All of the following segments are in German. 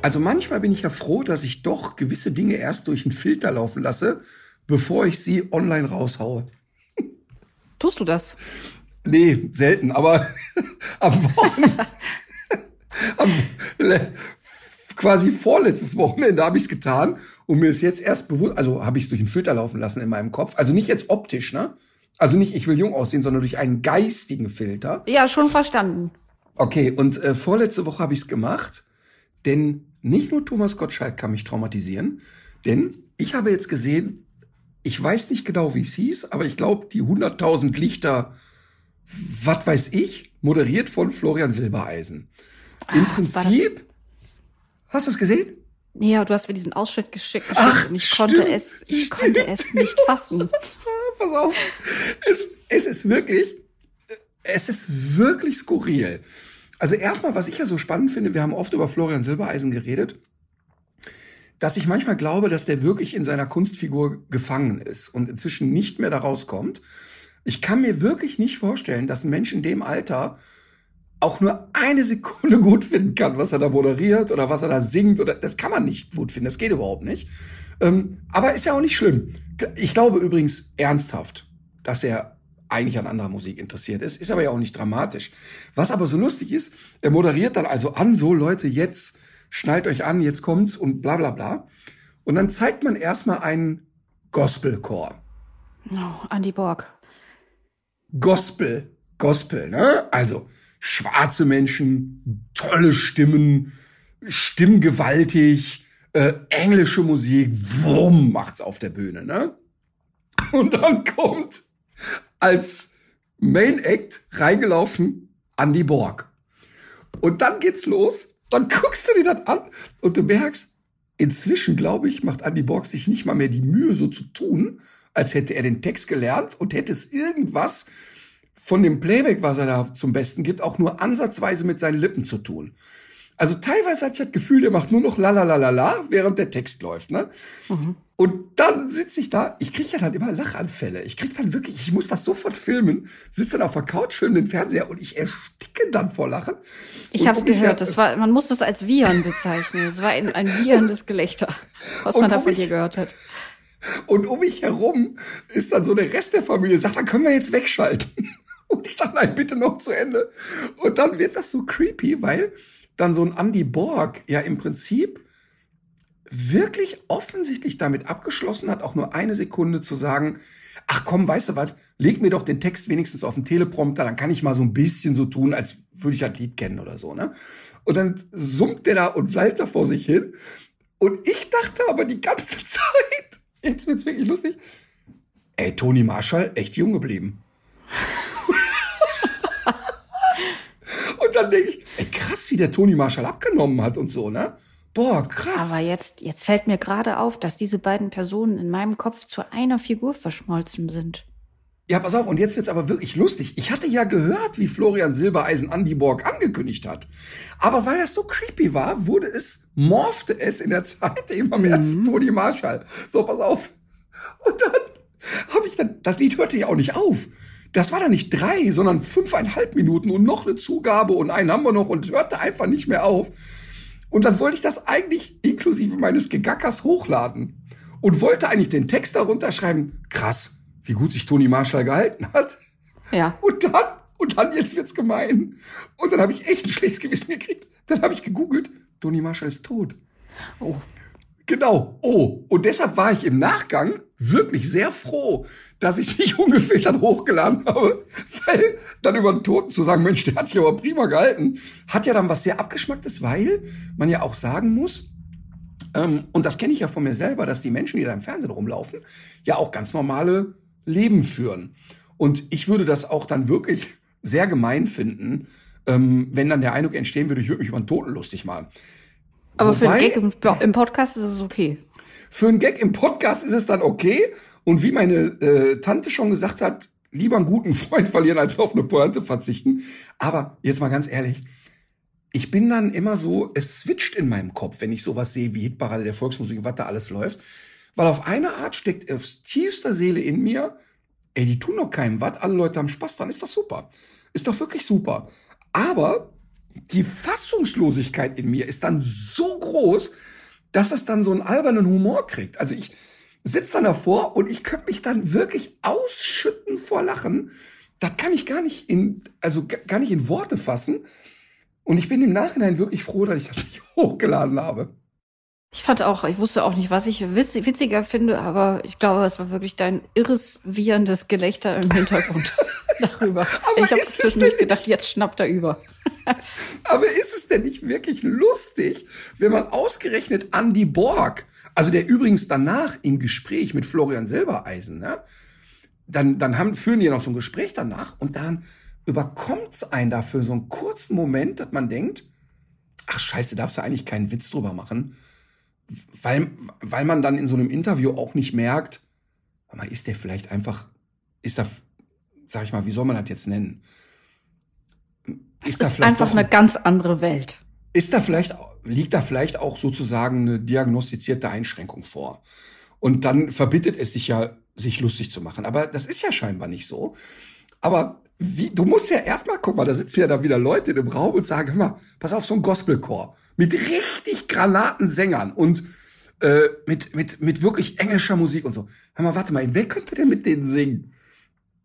Also manchmal bin ich ja froh, dass ich doch gewisse Dinge erst durch einen Filter laufen lasse, bevor ich sie online raushaue. Tust du das? Nee, selten, aber am Wochenende, am, quasi vorletztes Wochenende habe ich es getan und mir ist jetzt erst bewusst, also habe ich es durch einen Filter laufen lassen in meinem Kopf. Also nicht jetzt optisch, ne? Also nicht, ich will jung aussehen, sondern durch einen geistigen Filter. Ja, schon verstanden. Okay, und äh, vorletzte Woche habe ich es gemacht, denn nicht nur Thomas Gottschalk kann mich traumatisieren, denn ich habe jetzt gesehen, ich weiß nicht genau, wie es hieß, aber ich glaube, die 100.000 Lichter, was weiß ich, moderiert von Florian Silbereisen. Im Ah, Prinzip, hast du es gesehen? Ja, du hast mir diesen Ausschnitt geschickt, geschickt Ach, und ich stimmt, konnte es, ich stimmt. konnte es nicht fassen. Pass auf. Es, es ist wirklich, es ist wirklich skurril. Also erstmal, was ich ja so spannend finde, wir haben oft über Florian Silbereisen geredet, dass ich manchmal glaube, dass der wirklich in seiner Kunstfigur gefangen ist und inzwischen nicht mehr da rauskommt. Ich kann mir wirklich nicht vorstellen, dass ein Mensch in dem Alter auch nur eine Sekunde gut finden kann, was er da moderiert oder was er da singt oder das kann man nicht gut finden, das geht überhaupt nicht. Ähm, aber ist ja auch nicht schlimm. Ich glaube übrigens ernsthaft, dass er eigentlich an anderer Musik interessiert ist, ist aber ja auch nicht dramatisch. Was aber so lustig ist, er moderiert dann also an, so Leute, jetzt schnallt euch an, jetzt kommt's und bla bla bla. Und dann zeigt man erstmal einen Gospelchor. Oh, Andy Borg. Gospel, Gospel, ne? Also schwarze Menschen, tolle Stimmen, stimmgewaltig, äh, englische Musik, wumm macht's auf der Bühne, ne? Und dann kommt als Main Act reingelaufen Andy Borg. Und dann geht's los, dann guckst du dir das an und du merkst, inzwischen, glaube ich, macht Andy Borg sich nicht mal mehr die Mühe, so zu tun, als hätte er den Text gelernt und hätte es irgendwas von dem Playback, was er da zum Besten gibt, auch nur ansatzweise mit seinen Lippen zu tun. Also teilweise hatte ich das Gefühl, der macht nur noch la la la la la, während der Text läuft, ne? Und dann sitze ich da, ich kriege ja dann immer Lachanfälle. Ich krieg dann wirklich, ich muss das sofort filmen, sitze dann auf der Couch, filme den Fernseher und ich ersticke dann vor Lachen. Ich habe es gehört. her- Das war, man muss das als Viren bezeichnen. Es war ein, ein virendes Gelächter, was man da von dir gehört hat. Und um mich herum ist dann so der Rest der Familie, sagt, dann können wir jetzt wegschalten. Und ich sage, nein, bitte noch zu Ende. Und dann wird das so creepy, weil dann so ein Andy Borg ja im Prinzip wirklich offensichtlich damit abgeschlossen hat, auch nur eine Sekunde zu sagen, ach komm, weißt du was, leg mir doch den Text wenigstens auf den Teleprompter, dann kann ich mal so ein bisschen so tun, als würde ich das Lied kennen oder so, ne? Und dann summt der da und lallt da vor sich hin. Und ich dachte aber die ganze Zeit, jetzt wird's wirklich lustig, ey, Toni Marshall, echt jung geblieben. Und dann denke ich, ey, krass, wie der Toni Marshall abgenommen hat und so, ne? Boah, krass. Aber jetzt, jetzt fällt mir gerade auf, dass diese beiden Personen in meinem Kopf zu einer Figur verschmolzen sind. Ja, pass auf, und jetzt wird's aber wirklich lustig. Ich hatte ja gehört, wie Florian Silbereisen Andy Borg angekündigt hat. Aber weil das so creepy war, wurde es, morphte es in der Zeit immer mehr zu Toni Marshall. So, pass auf. Und dann habe ich dann, das Lied hörte ja auch nicht auf. Das war dann nicht drei, sondern fünfeinhalb Minuten und noch eine Zugabe und einen haben wir noch und hörte einfach nicht mehr auf. Und dann wollte ich das eigentlich inklusive meines Gegackers hochladen und wollte eigentlich den Text darunter schreiben. Krass, wie gut sich Toni Marshall gehalten hat. Ja. Und dann, und dann jetzt wird's gemein. Und dann habe ich echt ein schlechtes Gewissen gekriegt. Dann habe ich gegoogelt, Toni Marshall ist tot. Oh. Genau. Oh, und deshalb war ich im Nachgang wirklich sehr froh, dass ich nicht ungefiltert hochgeladen habe, weil dann über den Toten zu sagen, Mensch, der hat sich aber prima gehalten, hat ja dann was sehr abgeschmacktes, weil man ja auch sagen muss, ähm, und das kenne ich ja von mir selber, dass die Menschen, die da im Fernsehen rumlaufen, ja auch ganz normale Leben führen. Und ich würde das auch dann wirklich sehr gemein finden, ähm, wenn dann der Eindruck entstehen würde, ich würde mich über einen Toten lustig machen. Aber Wobei, für einen Gag im, im, Podcast ist es okay. Für einen Gag im Podcast ist es dann okay. Und wie meine äh, Tante schon gesagt hat, lieber einen guten Freund verlieren, als auf eine Pointe verzichten. Aber jetzt mal ganz ehrlich, ich bin dann immer so, es switcht in meinem Kopf, wenn ich sowas sehe wie Hitparade der Volksmusik, was da alles läuft. Weil auf eine Art steckt aus tiefster Seele in mir, ey, die tun doch keinem was, alle Leute haben Spaß, dann ist das super. Ist doch wirklich super. Aber die Fassungslosigkeit in mir ist dann so groß, dass das dann so einen albernen Humor kriegt. Also ich sitze dann davor und ich könnte mich dann wirklich ausschütten vor Lachen. Das kann ich gar nicht in, also gar nicht in Worte fassen. Und ich bin im Nachhinein wirklich froh, dass ich das nicht hochgeladen habe. Ich fand auch, ich wusste auch nicht, was ich witz, witziger finde, aber ich glaube, es war wirklich dein irres, wieherndes Gelächter im Hintergrund darüber. Aber ich habe zwischendurch gedacht, jetzt schnappt er über. aber ist es denn nicht wirklich lustig, wenn man ausgerechnet Andy Borg, also der übrigens danach im Gespräch mit Florian Silbereisen, ne, dann, dann haben, führen die noch so ein Gespräch danach und dann überkommt's einen dafür so einen kurzen Moment, dass man denkt, ach scheiße, darfst du eigentlich keinen Witz drüber machen weil, weil man dann in so einem Interview auch nicht merkt, ist der vielleicht einfach, ist da, sag ich mal, wie soll man das jetzt nennen? Ist das ist einfach eine ganz andere Welt. Ist da vielleicht, liegt da vielleicht auch sozusagen eine diagnostizierte Einschränkung vor? Und dann verbittet es sich ja, sich lustig zu machen. Aber das ist ja scheinbar nicht so. Aber wie, du musst ja erstmal, guck mal, da sitzen ja da wieder Leute im Raum und sagen, hör mal, pass auf, so ein Gospelchor mit richtig Granatensängern und äh, mit, mit, mit wirklich englischer Musik und so. Hör mal, warte mal, wer könnte denn mit denen singen?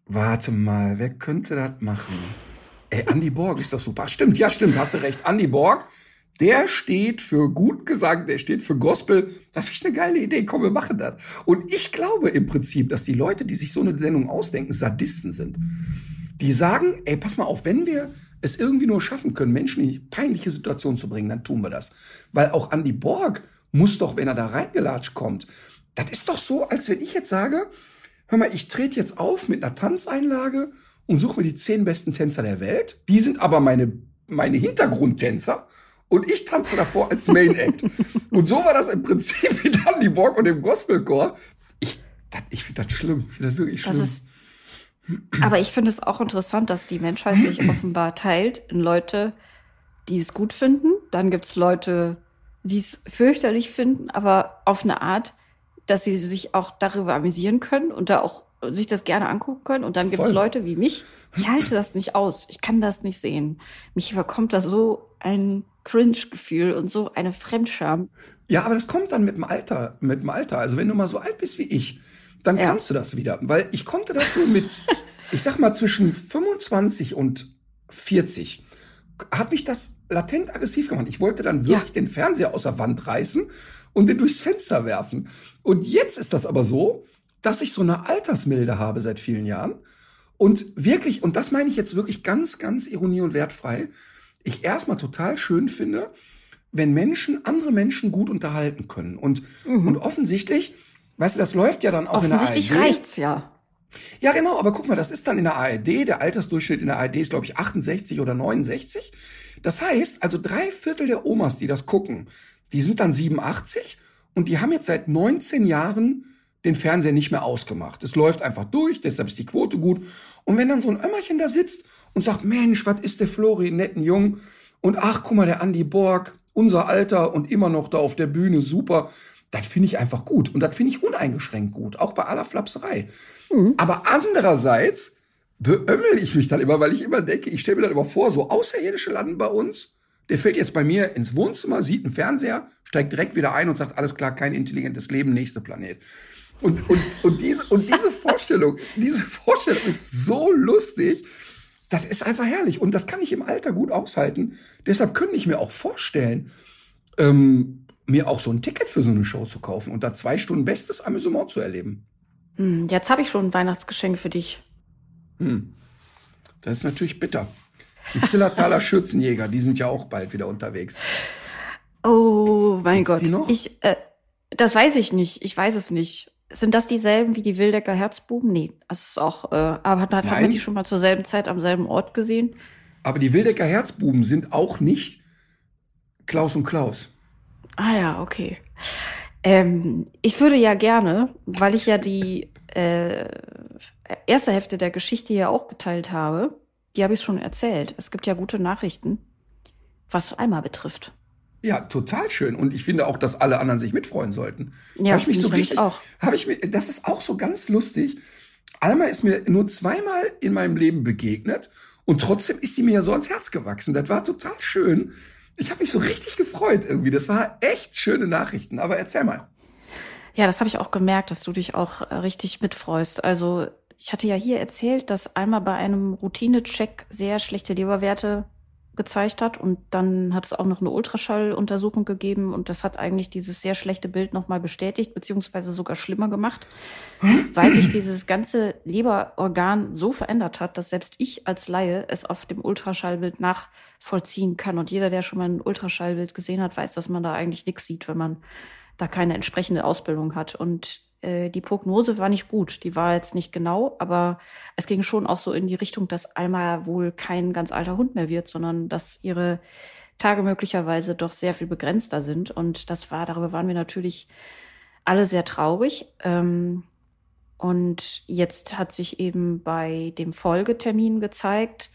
Warte mal, wer könnte das machen? Ey, Andy Borg ist doch super. Stimmt, ja, stimmt, hast du recht. Andy Borg, der steht für gut Gesang, der steht für Gospel. Da finde ich eine geile Idee. Komm, wir machen das. Und ich glaube im Prinzip, dass die Leute, die sich so eine Sendung ausdenken, Sadisten sind die sagen, ey, pass mal auf, wenn wir es irgendwie nur schaffen können, Menschen in peinliche Situationen zu bringen, dann tun wir das. Weil auch Andy Borg muss doch, wenn er da reingelatscht kommt, das ist doch so, als wenn ich jetzt sage, hör mal, ich trete jetzt auf mit einer Tanzeinlage und suche mir die zehn besten Tänzer der Welt. Die sind aber meine, meine Hintergrundtänzer. Und ich tanze davor als Main Act. und so war das im Prinzip mit Andy Borg und dem Gospelchor. Ich, ich finde das schlimm. Ich finde das wirklich schlimm. Das ist aber ich finde es auch interessant, dass die Menschheit sich offenbar teilt in Leute, die es gut finden. Dann gibt es Leute, die es fürchterlich finden, aber auf eine Art, dass sie sich auch darüber amüsieren können und da auch sich das gerne angucken können. Und dann gibt es Leute wie mich, ich halte das nicht aus. Ich kann das nicht sehen. Mich überkommt da so ein Cringe-Gefühl und so eine Fremdscham. Ja, aber das kommt dann mit dem Alter, mit dem Alter. Also wenn du mal so alt bist wie ich, dann ja. kannst du das wieder. Weil ich konnte das so mit, ich sag mal, zwischen 25 und 40 hat mich das latent aggressiv gemacht. Ich wollte dann wirklich ja. den Fernseher aus der Wand reißen und den durchs Fenster werfen. Und jetzt ist das aber so, dass ich so eine Altersmilde habe seit vielen Jahren. Und wirklich, und das meine ich jetzt wirklich ganz, ganz ironie und wertfrei, ich erstmal total schön finde, wenn Menschen andere Menschen gut unterhalten können. Und, mhm. und offensichtlich Weißt du, das läuft ja dann auch in der ARD. Offensichtlich reicht's ja. Ja, genau, aber guck mal, das ist dann in der ARD, der Altersdurchschnitt in der ARD ist, glaube ich, 68 oder 69. Das heißt, also drei Viertel der Omas, die das gucken, die sind dann 87 und die haben jetzt seit 19 Jahren den Fernseher nicht mehr ausgemacht. Es läuft einfach durch, deshalb ist die Quote gut. Und wenn dann so ein Ömmerchen da sitzt und sagt, Mensch, was ist der Flori, netten Jung? Und ach, guck mal, der Andy Borg, unser Alter und immer noch da auf der Bühne, super das finde ich einfach gut. Und das finde ich uneingeschränkt gut, auch bei aller Flapserei. Mhm. Aber andererseits beömmel ich mich dann immer, weil ich immer denke, ich stelle mir dann immer vor, so Außerirdische landen bei uns. Der fällt jetzt bei mir ins Wohnzimmer, sieht einen Fernseher, steigt direkt wieder ein und sagt, alles klar, kein intelligentes Leben, nächster Planet. Und, und, und, diese, und diese Vorstellung, diese Vorstellung ist so lustig. Das ist einfach herrlich. Und das kann ich im Alter gut aushalten. Deshalb könnte ich mir auch vorstellen, ähm, mir auch so ein Ticket für so eine Show zu kaufen und da zwei Stunden bestes Amüsement zu erleben. Hm, jetzt habe ich schon ein Weihnachtsgeschenk für dich. Hm. Das ist natürlich bitter. Die Zillertaler Schürzenjäger, die sind ja auch bald wieder unterwegs. Oh mein Gibt's Gott. Ich, äh, das weiß ich nicht. Ich weiß es nicht. sind das dieselben wie die Wildecker Herzbuben? Nee, das ist auch, äh, aber hat, hat man die schon mal zur selben Zeit am selben Ort gesehen? Aber die Wildecker Herzbuben sind auch nicht Klaus und Klaus. Ah ja, okay. Ähm, ich würde ja gerne, weil ich ja die äh, erste Hälfte der Geschichte ja auch geteilt habe, die habe ich schon erzählt. Es gibt ja gute Nachrichten, was Alma betrifft. Ja, total schön. Und ich finde auch, dass alle anderen sich mitfreuen sollten. Ja, hab ich mich so richtig, auch. Habe ich mir, das ist auch so ganz lustig. Alma ist mir nur zweimal in meinem Leben begegnet und trotzdem ist sie mir ja so ans Herz gewachsen. Das war total schön. Ich habe mich so richtig gefreut irgendwie. Das war echt schöne Nachrichten. Aber erzähl mal. Ja, das habe ich auch gemerkt, dass du dich auch äh, richtig mitfreust. Also ich hatte ja hier erzählt, dass einmal bei einem Routinecheck sehr schlechte Leberwerte gezeigt hat. Und dann hat es auch noch eine Ultraschalluntersuchung gegeben. Und das hat eigentlich dieses sehr schlechte Bild nochmal bestätigt, beziehungsweise sogar schlimmer gemacht, weil sich dieses ganze Leberorgan so verändert hat, dass selbst ich als Laie es auf dem Ultraschallbild nachvollziehen kann. Und jeder, der schon mal ein Ultraschallbild gesehen hat, weiß, dass man da eigentlich nichts sieht, wenn man da keine entsprechende Ausbildung hat. Und äh, die Prognose war nicht gut. Die war jetzt nicht genau, aber es ging schon auch so in die Richtung, dass Alma wohl kein ganz alter Hund mehr wird, sondern dass ihre Tage möglicherweise doch sehr viel begrenzter sind. Und das war, darüber waren wir natürlich alle sehr traurig. Ähm, und jetzt hat sich eben bei dem Folgetermin gezeigt,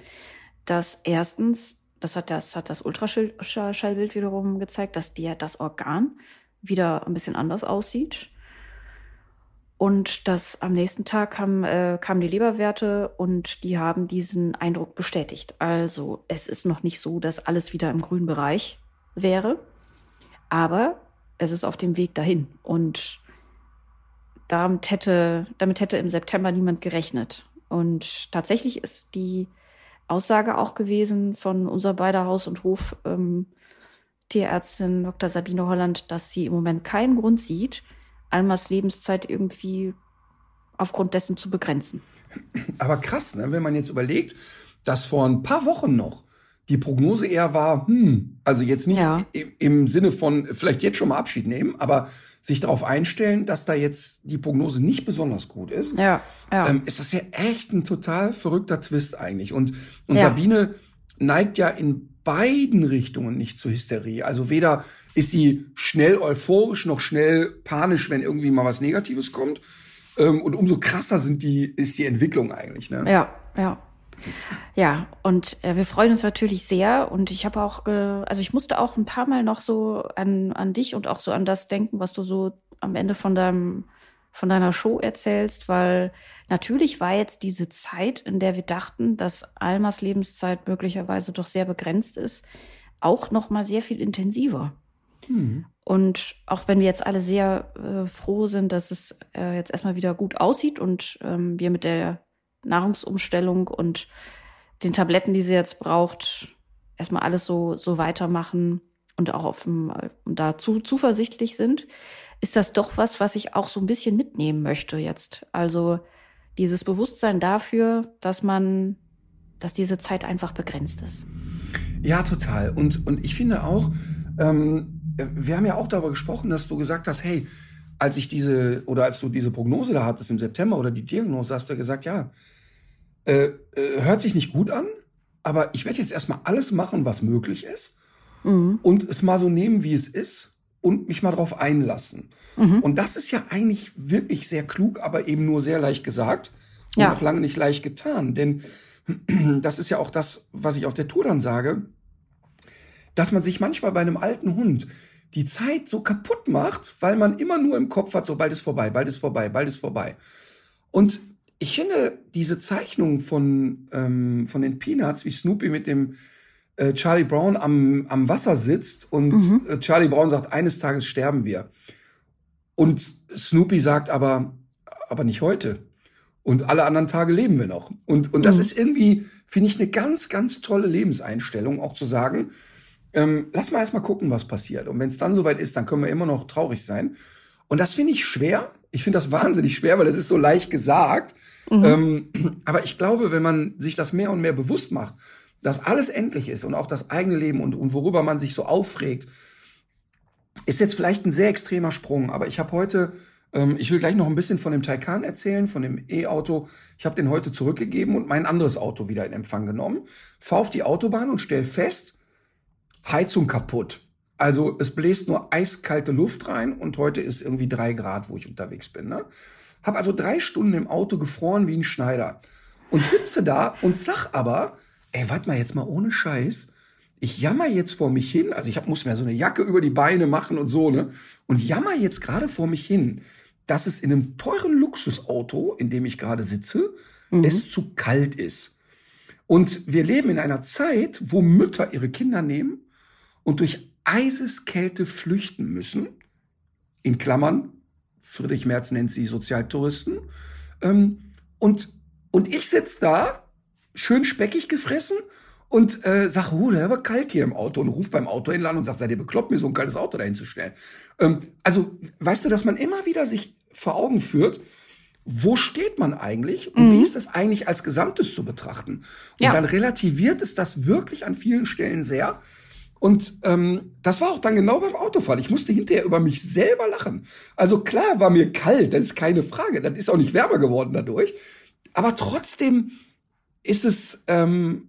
dass erstens, das hat das, hat das Ultraschallbild wiederum gezeigt, dass der, das Organ wieder ein bisschen anders aussieht. Und das am nächsten Tag kam, äh, kamen die Leberwerte und die haben diesen Eindruck bestätigt. Also es ist noch nicht so, dass alles wieder im grünen Bereich wäre, aber es ist auf dem Weg dahin. Und damit hätte, damit hätte im September niemand gerechnet. Und tatsächlich ist die Aussage auch gewesen von unser beider Haus- und Hof ähm, Dr. Sabine Holland, dass sie im Moment keinen Grund sieht, Almas Lebenszeit irgendwie aufgrund dessen zu begrenzen. Aber krass, ne? wenn man jetzt überlegt, dass vor ein paar Wochen noch die Prognose eher war, hm, also jetzt nicht ja. im Sinne von vielleicht jetzt schon mal Abschied nehmen, aber sich darauf einstellen, dass da jetzt die Prognose nicht besonders gut ist, ja, ja. Ähm, ist das ja echt ein total verrückter Twist eigentlich. Und, und ja. Sabine neigt ja in beiden Richtungen nicht zur Hysterie. Also weder ist sie schnell euphorisch noch schnell panisch, wenn irgendwie mal was Negatives kommt. Ähm, und umso krasser sind die, ist die Entwicklung eigentlich. Ne? Ja, ja. Ja, und äh, wir freuen uns natürlich sehr. Und ich habe auch, äh, also ich musste auch ein paar Mal noch so an, an dich und auch so an das denken, was du so am Ende von deinem von deiner Show erzählst, weil natürlich war jetzt diese Zeit, in der wir dachten, dass Almas Lebenszeit möglicherweise doch sehr begrenzt ist, auch noch mal sehr viel intensiver. Mhm. Und auch wenn wir jetzt alle sehr äh, froh sind, dass es äh, jetzt erstmal wieder gut aussieht und ähm, wir mit der Nahrungsumstellung und den Tabletten, die sie jetzt braucht, erstmal alles so, so weitermachen und auch auf dem, äh, dazu zuversichtlich sind, ist das doch was, was ich auch so ein bisschen mitnehmen möchte jetzt. Also dieses Bewusstsein dafür, dass man, dass diese Zeit einfach begrenzt ist. Ja, total. Und, und ich finde auch, ähm, wir haben ja auch darüber gesprochen, dass du gesagt hast, hey, als ich diese, oder als du diese Prognose da hattest im September oder die Diagnose, hast du gesagt, ja, äh, äh, hört sich nicht gut an, aber ich werde jetzt erstmal alles machen, was möglich ist mhm. und es mal so nehmen, wie es ist und mich mal drauf einlassen. Mhm. Und das ist ja eigentlich wirklich sehr klug, aber eben nur sehr leicht gesagt und ja. noch lange nicht leicht getan. Denn das ist ja auch das, was ich auf der Tour dann sage, dass man sich manchmal bei einem alten Hund die Zeit so kaputt macht, weil man immer nur im Kopf hat, so bald ist vorbei, bald ist vorbei, bald ist vorbei. Und ich finde diese Zeichnung von, ähm, von den Peanuts, wie Snoopy mit dem äh, Charlie Brown am, am Wasser sitzt und mhm. Äh, Charlie Brown sagt, eines Tages sterben wir. Und Snoopy sagt aber, aber nicht heute. Und alle anderen Tage leben wir noch. Und, und das mhm. ist irgendwie, finde ich, eine ganz, ganz tolle Lebenseinstellung, auch zu sagen, ähm, lass mal erstmal gucken, was passiert. Und wenn es dann soweit ist, dann können wir immer noch traurig sein. Und das finde ich schwer. Ich finde das wahnsinnig schwer, weil das ist so leicht gesagt. Mhm. Ähm, aber ich glaube, wenn man sich das mehr und mehr bewusst macht, dass alles endlich ist und auch das eigene Leben und, und worüber man sich so aufregt, ist jetzt vielleicht ein sehr extremer Sprung. Aber ich habe heute Ähm, ich will gleich noch ein bisschen von dem Taycan erzählen, von dem E-Auto. Ich habe den heute zurückgegeben und mein anderes Auto wieder in Empfang genommen. Fahr auf die Autobahn und stell fest, Heizung kaputt. Also es bläst nur eiskalte Luft rein und heute ist irgendwie drei Grad, wo ich unterwegs bin. Ne? Hab also drei Stunden im Auto gefroren wie ein Schneider und sitze da und sag aber, ey, warte mal jetzt mal ohne Scheiß. Ich jammer jetzt vor mich hin, also ich hab, muss mir so eine Jacke über die Beine machen und so, ne? Und jammer jetzt gerade vor mich hin, dass es in einem teuren Luxusauto, in dem ich gerade sitze, mhm. es zu kalt ist. Und wir leben in einer Zeit, wo Mütter ihre Kinder nehmen und durch Eiseskälte flüchten müssen. In Klammern, Friedrich Merz nennt sie Sozialtouristen. Ähm, und, und ich sitz da, schön speckig gefressen und äh, sag, oh, der war kalt hier im Auto und ruf beim Autohändler an und sagt, seid ihr bekloppt, mir so ein kaltes Auto dahin zu stellen. Ähm, also, weißt du, dass man immer wieder sich vor Augen führt, wo steht man eigentlich und mhm. wie ist das eigentlich als Gesamtes zu betrachten? Und ja. dann relativiert es das wirklich an vielen Stellen sehr. Und ähm, das war auch dann genau beim Autofall. Ich musste hinterher über mich selber lachen. Also klar war mir kalt, das ist keine Frage. Das ist auch nicht wärmer geworden dadurch. Aber trotzdem ist es ähm,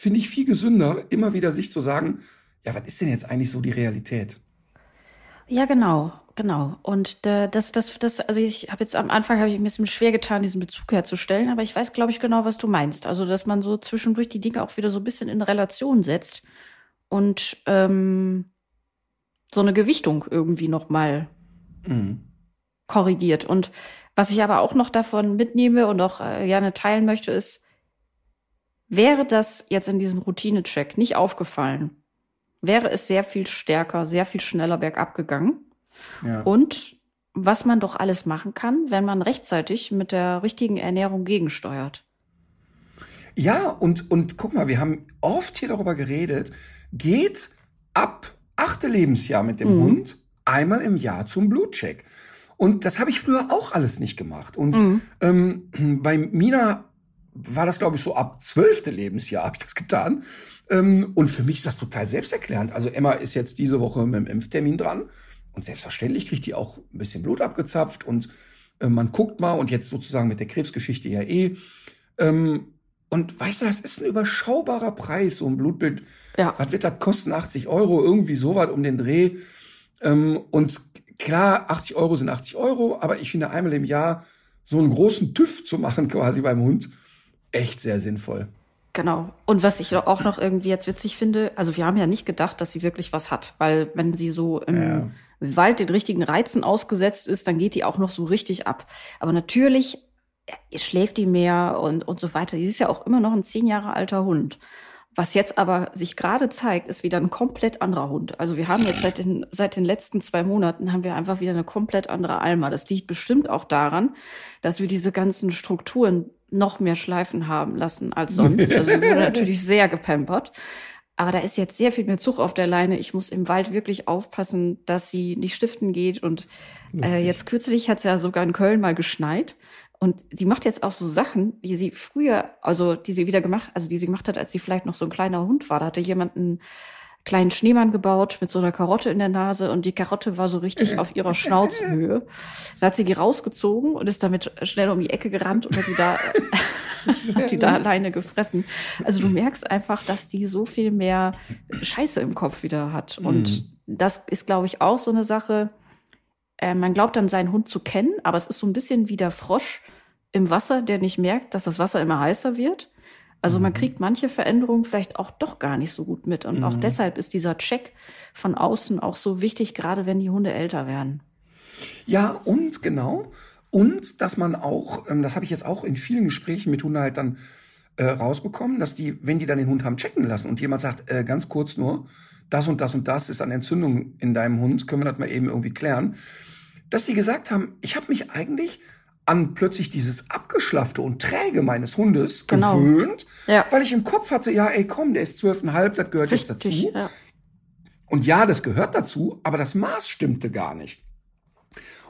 finde ich viel gesünder, immer wieder sich zu sagen, ja, was ist denn jetzt eigentlich so die Realität? Ja, genau, genau. Und äh, das, das, das, also ich habe jetzt am Anfang habe ich mir ein bisschen schwer getan, diesen Bezug herzustellen, aber ich weiß, glaube ich, genau, was du meinst. Also, dass man so zwischendurch die Dinge auch wieder so ein bisschen in Relation setzt und ähm, so eine Gewichtung irgendwie nochmal mhm. korrigiert. Und was ich aber auch noch davon mitnehme und auch äh, gerne teilen möchte, ist, Wäre das jetzt in diesem Routinecheck nicht aufgefallen, wäre es sehr viel stärker, sehr viel schneller bergab gegangen. Ja. Und was man doch alles machen kann, wenn man rechtzeitig mit der richtigen Ernährung gegensteuert. Ja, und, und guck mal, wir haben oft hier darüber geredet, geht ab achte Lebensjahr mit dem mhm. Hund einmal im Jahr zum Blutcheck. Und das habe ich früher auch alles nicht gemacht. Und mhm. ähm, bei Mina war das, glaube ich, so ab zwölfte Lebensjahr habe ich das getan. Ähm, und für mich ist das total selbsterklärend. Also Emma ist jetzt diese Woche mit dem Impftermin dran. Und selbstverständlich kriegt die auch ein bisschen Blut abgezapft und äh, man guckt mal und jetzt sozusagen mit der Krebsgeschichte ja eh. Ähm, und weißt du, das ist ein überschaubarer Preis, so ein Blutbild. Ja. Was wird das kosten? 80 Euro, irgendwie sowas um den Dreh. Ähm, und klar, 80 Euro sind 80 Euro, aber ich finde einmal im Jahr so einen großen TÜV zu machen quasi beim Hund, echt sehr sinnvoll. Genau. Und was ich auch noch irgendwie jetzt witzig finde, also wir haben ja nicht gedacht, dass sie wirklich was hat, weil wenn sie so im ja. Wald den richtigen Reizen ausgesetzt ist, dann geht die auch noch so richtig ab. Aber natürlich schläft die mehr und, und so weiter. Sie ist ja auch immer noch ein zehn Jahre alter Hund. Was jetzt aber sich gerade zeigt, ist wieder ein komplett anderer Hund. Also wir haben jetzt seit den, seit den letzten zwei Monaten haben wir einfach wieder eine komplett andere Alma. Das liegt bestimmt auch daran, dass wir diese ganzen Strukturen noch mehr Schleifen haben lassen als sonst. Also sie wurde natürlich sehr gepampert. Aber da ist jetzt sehr viel mehr Zug auf der Leine. Ich muss im Wald wirklich aufpassen, dass sie nicht stiften geht. Und äh, jetzt kürzlich hat es ja sogar in Köln mal geschneit. Und sie macht jetzt auch so Sachen, die sie früher, also die sie wieder gemacht, also die sie gemacht hat, als sie vielleicht noch so ein kleiner Hund war. Da hatte jemand einen kleinen Schneemann gebaut mit so einer Karotte in der Nase und die Karotte war so richtig auf ihrer Schnauzhöhe. Da hat sie die rausgezogen und ist damit schnell um die Ecke gerannt und hat die da, hat die da alleine gefressen. Also du merkst einfach, dass die so viel mehr Scheiße im Kopf wieder hat. Und mhm. das ist, glaube ich, auch so eine Sache. Äh, man glaubt dann seinen Hund zu kennen, aber es ist so ein bisschen wie der Frosch im Wasser, der nicht merkt, dass das Wasser immer heißer wird. Also man mhm. kriegt manche Veränderungen vielleicht auch doch gar nicht so gut mit. Und mhm. auch deshalb ist dieser Check von außen auch so wichtig, gerade wenn die Hunde älter werden. Ja, und genau. Und dass man auch, ähm, das habe ich jetzt auch in vielen Gesprächen mit Hundehaltern äh, rausbekommen, dass die, wenn die dann den Hund haben checken lassen und jemand sagt, äh, ganz kurz nur, das und das und das ist an Entzündung in deinem Hund, können wir das mal eben irgendwie klären, dass die gesagt haben, ich habe mich eigentlich an plötzlich dieses abgeschlaffte und träge meines Hundes genau. gewöhnt, ja. weil ich im Kopf hatte, ja, ey, komm, der ist zwölfeinhalb, das gehört Richtig, jetzt dazu. Ja. Und ja, das gehört dazu, aber das Maß stimmte gar nicht.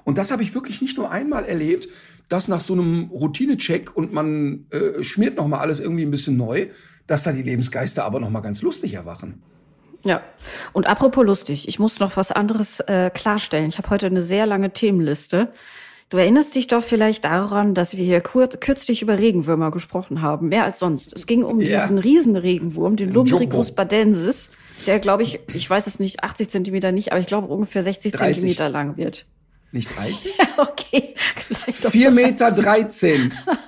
Und das habe ich wirklich nicht nur einmal erlebt, dass nach so einem Routinecheck und man äh, schmiert noch mal alles irgendwie ein bisschen neu, dass da die Lebensgeister aber noch mal ganz lustig erwachen. Ja. Und apropos lustig, ich muss noch was anderes äh, klarstellen. Ich habe heute eine sehr lange Themenliste. Du erinnerst dich doch vielleicht daran, dass wir hier kürzlich über Regenwürmer gesprochen haben, mehr als sonst. Es ging um Ja. diesen Riesenregenwurm, den Lumbricus badensis, der, glaube ich, ich weiß es nicht, 80 Zentimeter nicht, aber ich glaube ungefähr 60 30. Zentimeter lang wird. Nicht 30? okay, vielleicht doch 4 Meter 30. 13.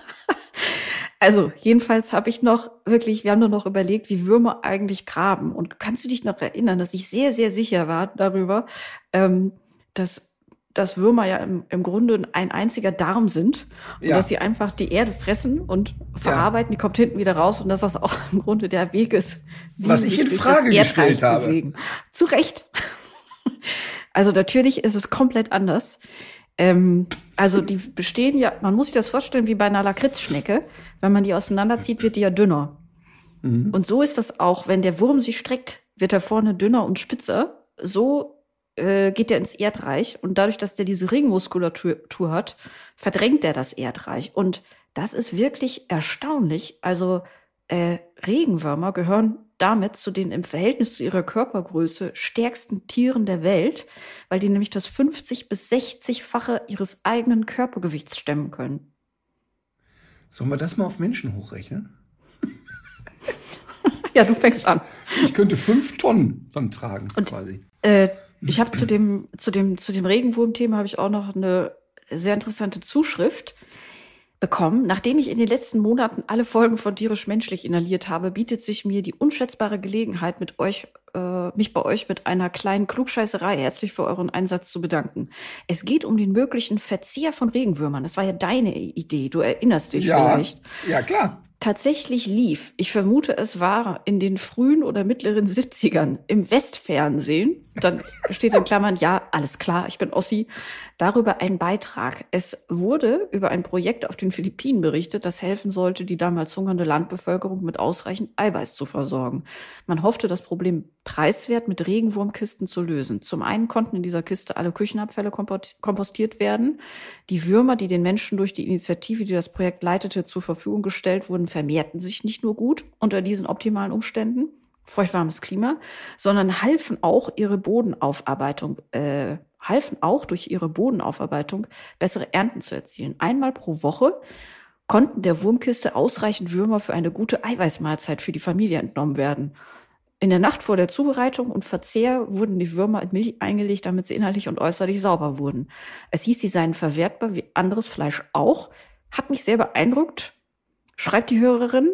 Also, jedenfalls habe ich noch wirklich, wir haben nur noch überlegt, wie Würmer eigentlich graben. Und kannst du dich noch erinnern, dass ich sehr, sehr sicher war darüber, ähm, dass, dass Würmer ja im, im Grunde ein einziger Darm sind und Ja. dass sie einfach die Erde fressen und verarbeiten, die kommt hinten wieder raus und dass das auch im Grunde der Weg ist, wie Was sie ich in Frage gestellt habe. Bewegen. Zu Recht. Also natürlich ist es komplett anders. Ähm, also die bestehen ja, man muss sich das vorstellen wie bei einer Lakritzschnecke. Wenn man die auseinanderzieht, wird die ja dünner. Und so ist das auch, wenn der Wurm sich streckt, wird er vorne dünner und spitzer. So äh, geht er ins Erdreich und dadurch, dass der diese Ringmuskulatur hat, verdrängt er das Erdreich. Und das ist wirklich erstaunlich. Also äh, Regenwürmer gehören damit zu den im Verhältnis zu ihrer Körpergröße stärksten Tieren der Welt, weil die nämlich das 50 bis 60-fache ihres eigenen Körpergewichts stemmen können. Sollen wir das mal auf Menschen hochrechnen? Ja, du fängst an. Ich könnte fünf Tonnen dann tragen, Und- quasi. Äh, ich habe zu dem, zu dem, zu dem Regenwurm-Thema habe ich auch noch eine sehr interessante Zuschrift bekommen. Nachdem ich in den letzten Monaten alle Folgen von Tierisch Menschlich inhaliert habe, bietet sich mir die unschätzbare Gelegenheit, mit euch, äh, mich bei euch mit einer kleinen Klugscheißerei herzlich für euren Einsatz zu bedanken. Es geht um den möglichen Verzehr von Regenwürmern. Das war ja deine Idee. Du erinnerst dich Ja, vielleicht ja, klar. Tatsächlich lief, ich vermute, es war in den frühen oder mittleren 70ern im Westfernsehen, dann steht in Klammern, ja, alles klar, ich bin Ossi, darüber ein Beitrag. Es wurde über ein Projekt auf den Philippinen berichtet, das helfen sollte, die damals hungernde Landbevölkerung mit ausreichend Eiweiß zu versorgen. Man hoffte, das Problem preiswert mit Regenwurmkisten zu lösen. Zum einen konnten in dieser Kiste alle Küchenabfälle kompostiert werden. Die Würmer, die den Menschen durch die Initiative, die das Projekt leitete, zur Verfügung gestellt wurden, vermehrten sich nicht nur gut unter diesen optimalen Umständen, feuchtwarmes Klima, sondern halfen auch ihre Bodenaufarbeitung, äh, halfen auch durch ihre Bodenaufarbeitung bessere Ernten zu erzielen. Einmal pro Woche konnten der Wurmkiste ausreichend Würmer für eine gute Eiweißmahlzeit für die Familie entnommen werden. In der Nacht vor der Zubereitung und Verzehr wurden die Würmer in Milch eingelegt, damit sie innerlich und äußerlich sauber wurden. Es hieß, sie seien verwertbar wie anderes Fleisch auch. Hat mich sehr beeindruckt. Schreibt die Hörerin.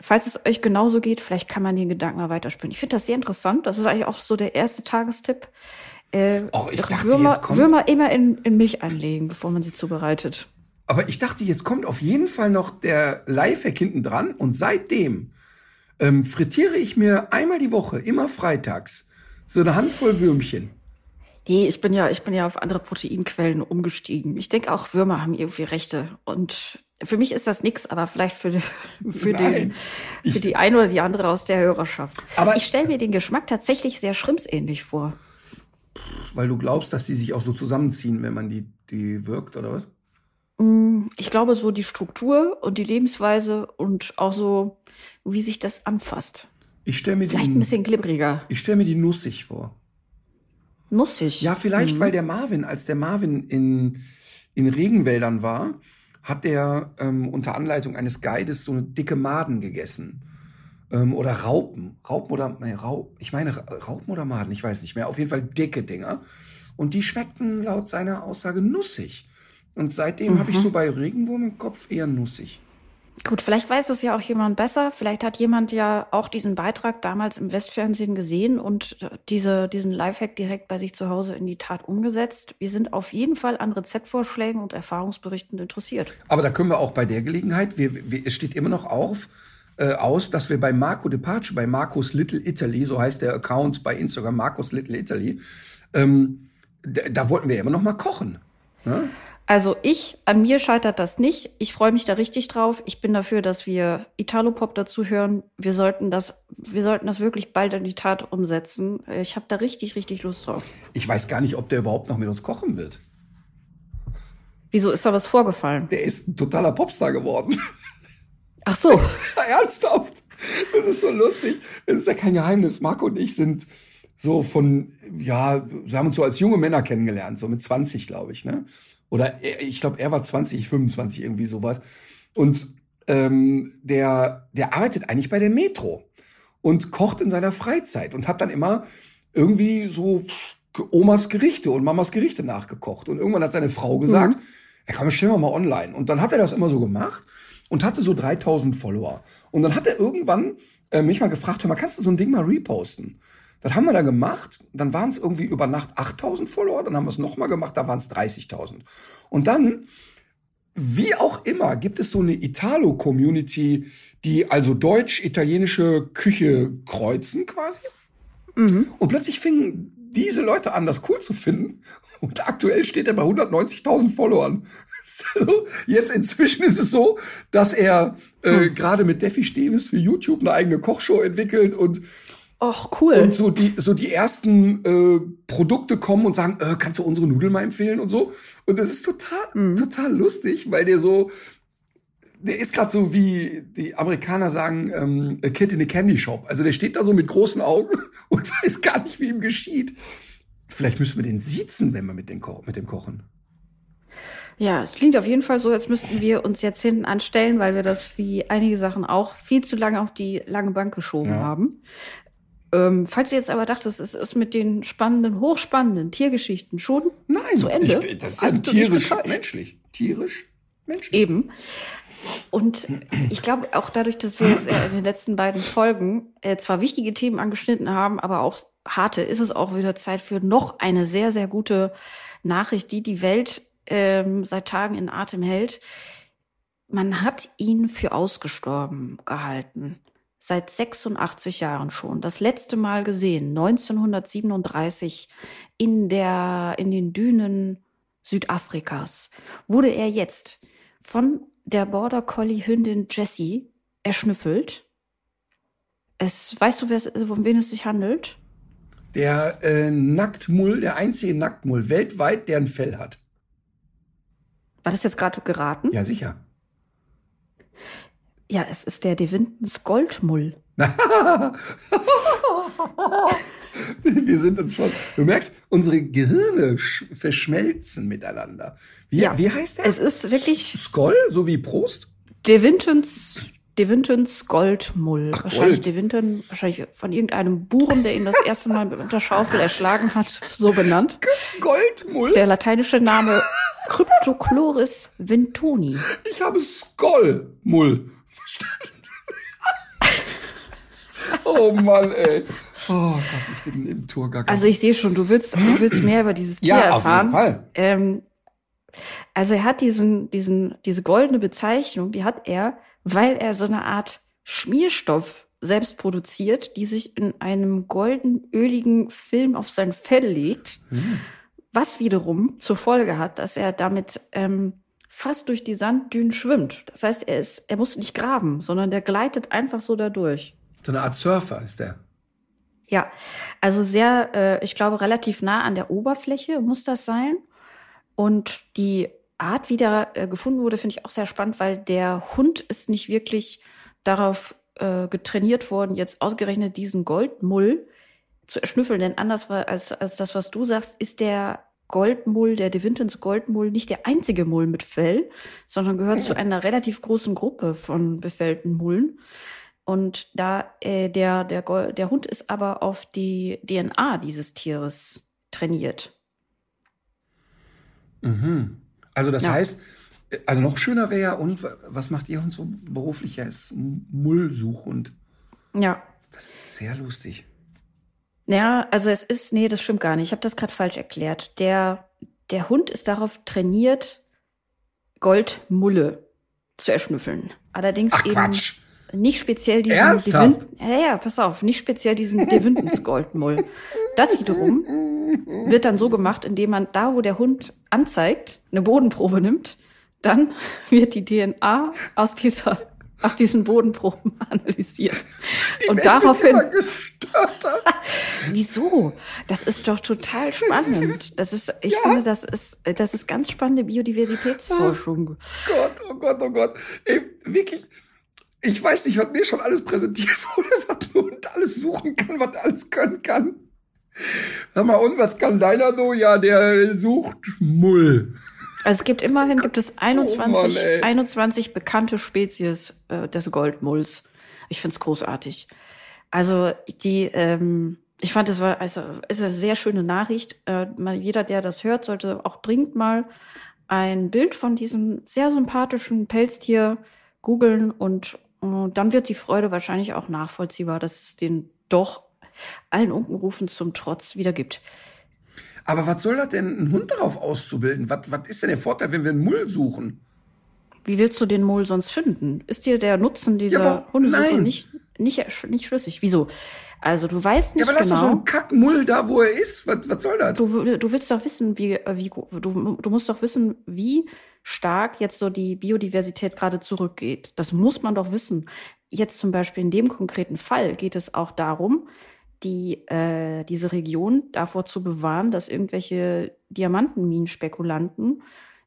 Falls es euch genauso geht, vielleicht kann man den Gedanken mal weiterspielen. Ich finde das sehr interessant. Das ist eigentlich auch so der erste Tagestipp. Äh, ich dachte, Würmer, kommt- Würmer immer in, in Milch einlegen, bevor man sie zubereitet. Aber ich dachte, jetzt kommt auf jeden Fall noch der Lifehack hinten dran und seitdem ähm, frittiere ich mir einmal die Woche, immer freitags, so eine Handvoll Würmchen. Nee, ich bin ja, ich bin ja auf andere Proteinquellen umgestiegen. Ich denke auch, Würmer haben irgendwie Rechte. Und für mich ist das nix, aber vielleicht für, die- für, den, für die eine oder die andere aus der Hörerschaft. Aber- ich stelle mir den Geschmack tatsächlich sehr schrimpsähnlich vor. Weil du glaubst, dass die sich auch so zusammenziehen, wenn man die, die wirkt, oder was? Ich glaube, so die Struktur und die Lebensweise und auch so, wie sich das anfasst. Ich stelle mir, Vielleicht ein die, bisschen glibbriger. ich stell mir die nussig vor. Nussig. Ja, vielleicht, Mhm. weil der Marvin, als der Marvin in, in Regenwäldern war, hat der ähm, unter Anleitung eines Guides so eine dicke Maden gegessen. Ähm, oder Raupen. Raupen oder, nee, Rau, ich meine Ra- Raupen oder Maden, ich weiß nicht mehr. Auf jeden Fall dicke Dinger. Und die schmeckten laut seiner Aussage nussig. Und seitdem habe ich Mhm. so bei Regenwurm im Kopf eher nussig. Gut, vielleicht weiß es ja auch jemand besser. Vielleicht hat jemand ja auch diesen Beitrag damals im Westfernsehen gesehen und diese, diesen Lifehack direkt bei sich zu Hause in die Tat umgesetzt. Wir sind auf jeden Fall an Rezeptvorschlägen und Erfahrungsberichten interessiert. Aber da können wir auch bei der Gelegenheit, wir, wir, es steht immer noch auf, äh, aus, dass wir bei Marco Depace, bei Marcos Little Italy, so heißt der Account bei Instagram, Marcos Little Italy, ähm, da, wollten wir immer noch mal kochen. Ne? Also ich, an mir scheitert das nicht. Ich freue mich da richtig drauf. Ich bin dafür, dass wir Italopop dazu hören. Wir sollten das, wir sollten das wirklich bald in die Tat umsetzen. Ich habe da richtig, richtig Lust drauf. Ich weiß gar nicht, ob der überhaupt noch mit uns kochen wird. Wieso ist da was vorgefallen? Der ist ein totaler Popstar geworden. Ach so. Ernsthaft. Das ist so lustig. Es ist ja kein Geheimnis. Marco und ich sind so von, ja, wir haben uns so als junge Männer kennengelernt, so mit 20, glaube ich, ne? Oder er, ich glaube, er war 20, 25, irgendwie sowas. Und ähm, der, der arbeitet eigentlich bei der Metro und kocht in seiner Freizeit und hat dann immer irgendwie so Omas Gerichte und Mamas Gerichte nachgekocht. Und irgendwann hat seine Frau gesagt, mhm. ja komm, stellen wir mal online. Und dann hat er das immer so gemacht und hatte so 3000 Follower. Und dann hat er irgendwann äh, mich mal gefragt, hör mal, kannst du so ein Ding mal reposten? Das haben wir dann gemacht. Dann waren es irgendwie über Nacht 8000 Follower. Dann haben wir es nochmal gemacht. Da waren es 30.000. Und dann, wie auch immer, gibt es so eine Italo-Community, die also deutsch-italienische Küche kreuzen quasi. Mhm. Und plötzlich fingen diese Leute an, das cool zu finden. Und aktuell steht er bei 190.000 Followern. Also jetzt inzwischen ist es so, dass er äh, hm. gerade mit Defi Steves für YouTube eine eigene Kochshow entwickelt und Och, cool. Und so die, so die ersten äh, Produkte kommen und sagen, äh, kannst du unsere Nudeln mal empfehlen und so. Und das ist total, mhm. total lustig, weil der so, der ist gerade so wie die Amerikaner sagen, ähm, a kid in a candy shop. Also der steht da so mit großen Augen und weiß gar nicht, wie ihm geschieht. Vielleicht müssen wir den siezen, wenn wir mit, den Ko mit dem kochen. Ja, es klingt auf jeden Fall so, als müssten wir uns jetzt hinten anstellen, weil wir das wie einige Sachen auch viel zu lange auf die lange Bank geschoben ja. haben. Ähm, falls du jetzt aber dachtest, es ist mit den spannenden, hochspannenden Tiergeschichten schon Nein, zu Ende. Ich, das ist tierisch menschlich. Tierisch menschlich. Eben. Und ich glaube auch dadurch, dass wir jetzt in den letzten beiden Folgen äh, zwar wichtige Themen angeschnitten haben, aber auch harte, ist es auch wieder Zeit für noch eine sehr, sehr gute Nachricht, die die Welt ähm, seit Tagen in Atem hält. Man hat ihn für ausgestorben gehalten. Seit 86 Jahren schon. Das letzte Mal gesehen, 1937 in der, in den Dünen Südafrikas, wurde er jetzt von der Border Collie Hündin Jessie erschnüffelt. Es, weißt du, wer, um wen es sich handelt? Der äh, Nacktmull, der einzige Nacktmull weltweit, der ein Fell hat. War das jetzt gerade geraten? Ja, sicher. Ja, es ist der De Wintens Goldmull. Wir sind uns schon. Du merkst, unsere Gehirne verschmelzen miteinander. Wie, ja, wie heißt der? Es ist wirklich. Skoll, so wie Prost? De Wintens. De Wintens Goldmull. Ach, wahrscheinlich Gold. De Winton, wahrscheinlich von irgendeinem Buren, der ihn das erste Mal mit der Schaufel erschlagen hat, so benannt. Goldmull? Der lateinische Name Cryptochloris vintoni. Ich habe Skollmull verstanden. oh Mann, ey. Oh Gott, ich bin im Tourgag. Also ich sehe schon, du willst, du willst mehr über dieses Tier ja, erfahren. Auf jeden Fall. Ähm, also er hat diesen, diesen, diese goldene Bezeichnung, die hat er, weil er so eine Art Schmierstoff selbst produziert, die sich in einem golden, öligen Film auf sein Fell legt. Hm. Was wiederum zur Folge hat, dass er damit ähm, fast durch die Sanddünen schwimmt. Das heißt, er ist, er muss nicht graben, sondern der gleitet einfach so dadurch. So eine Art Surfer ist der. Ja, also sehr, äh, ich glaube, relativ nah an der Oberfläche muss das sein. Und die Art, wie der äh, gefunden wurde, finde ich auch sehr spannend, weil der Hund ist nicht wirklich darauf äh, getrainiert worden, jetzt ausgerechnet diesen Goldmull zu erschnüffeln. Denn anders als, als das, was du sagst, ist der Goldmull, der De Wintons Goldmull, nicht der einzige Mull mit Fell, sondern gehört zu einer relativ großen Gruppe von befällten Mullen. Und da äh, der, der, der Hund ist aber auf die DNA dieses Tieres trainiert. Mhm. Also das ja. heißt, also noch schöner wäre ja, und was macht ihr Hund so beruflich? Er ist Mullsuchhund. Ja. Das ist sehr lustig. Ja, also es ist, nee, das stimmt gar nicht. Ich habe das gerade falsch erklärt. Der, der Hund ist darauf trainiert, Goldmulle zu erschnüffeln. Allerdings Ach, eben Quatsch. Nicht speziell diesen Ernsthaft? ja, ja, pass auf, nicht speziell diesen Devintens Goldmull. Das wiederum wird dann so gemacht, indem man da, wo der Hund anzeigt, eine Bodenprobe nimmt, dann wird die DNA aus dieser aus diesen Bodenproben analysiert. Die und daraufhin. Wieso? Das ist doch total spannend. Das ist, ich ja. finde, das ist, das ist ganz spannende Biodiversitätsforschung. Oh Gott, oh Gott, oh Gott. Ey, wirklich Ich weiß nicht, was mir schon alles präsentiert wurde, was Hund alles suchen kann, was alles können kann. Sag mal, und was kann deiner so? Ja, der sucht Mull. Also es gibt immerhin gibt es 21, oh Mann, 21 bekannte Spezies äh, des Goldmulls. Ich find's großartig. Also die, ähm, ich fand, es war also ist eine sehr schöne Nachricht. Äh, mal, jeder, der das hört, sollte auch dringend mal ein Bild von diesem sehr sympathischen Pelztier googeln und äh, dann wird die Freude wahrscheinlich auch nachvollziehbar, dass es den doch allen Unkenrufen zum Trotz wieder gibt. Aber was soll das denn, einen Hund darauf auszubilden? Was, was ist denn der Vorteil, wenn wir einen Mull suchen? Wie willst du den Mull sonst finden? Ist dir der Nutzen dieser ja, Hundesuche nicht, nicht, nicht schlüssig? Wieso? Also du weißt nicht genau. Ja, aber genau. lass doch so einen Kackmull da, wo er ist. Was, was soll das? Du, du willst doch wissen, wie, wie du, du musst doch wissen, wie stark jetzt so die Biodiversität gerade zurückgeht. Das muss man doch wissen. Jetzt zum Beispiel in dem konkreten Fall geht es auch darum, die, äh, diese Region davor zu bewahren, dass irgendwelche Diamantenminenspekulanten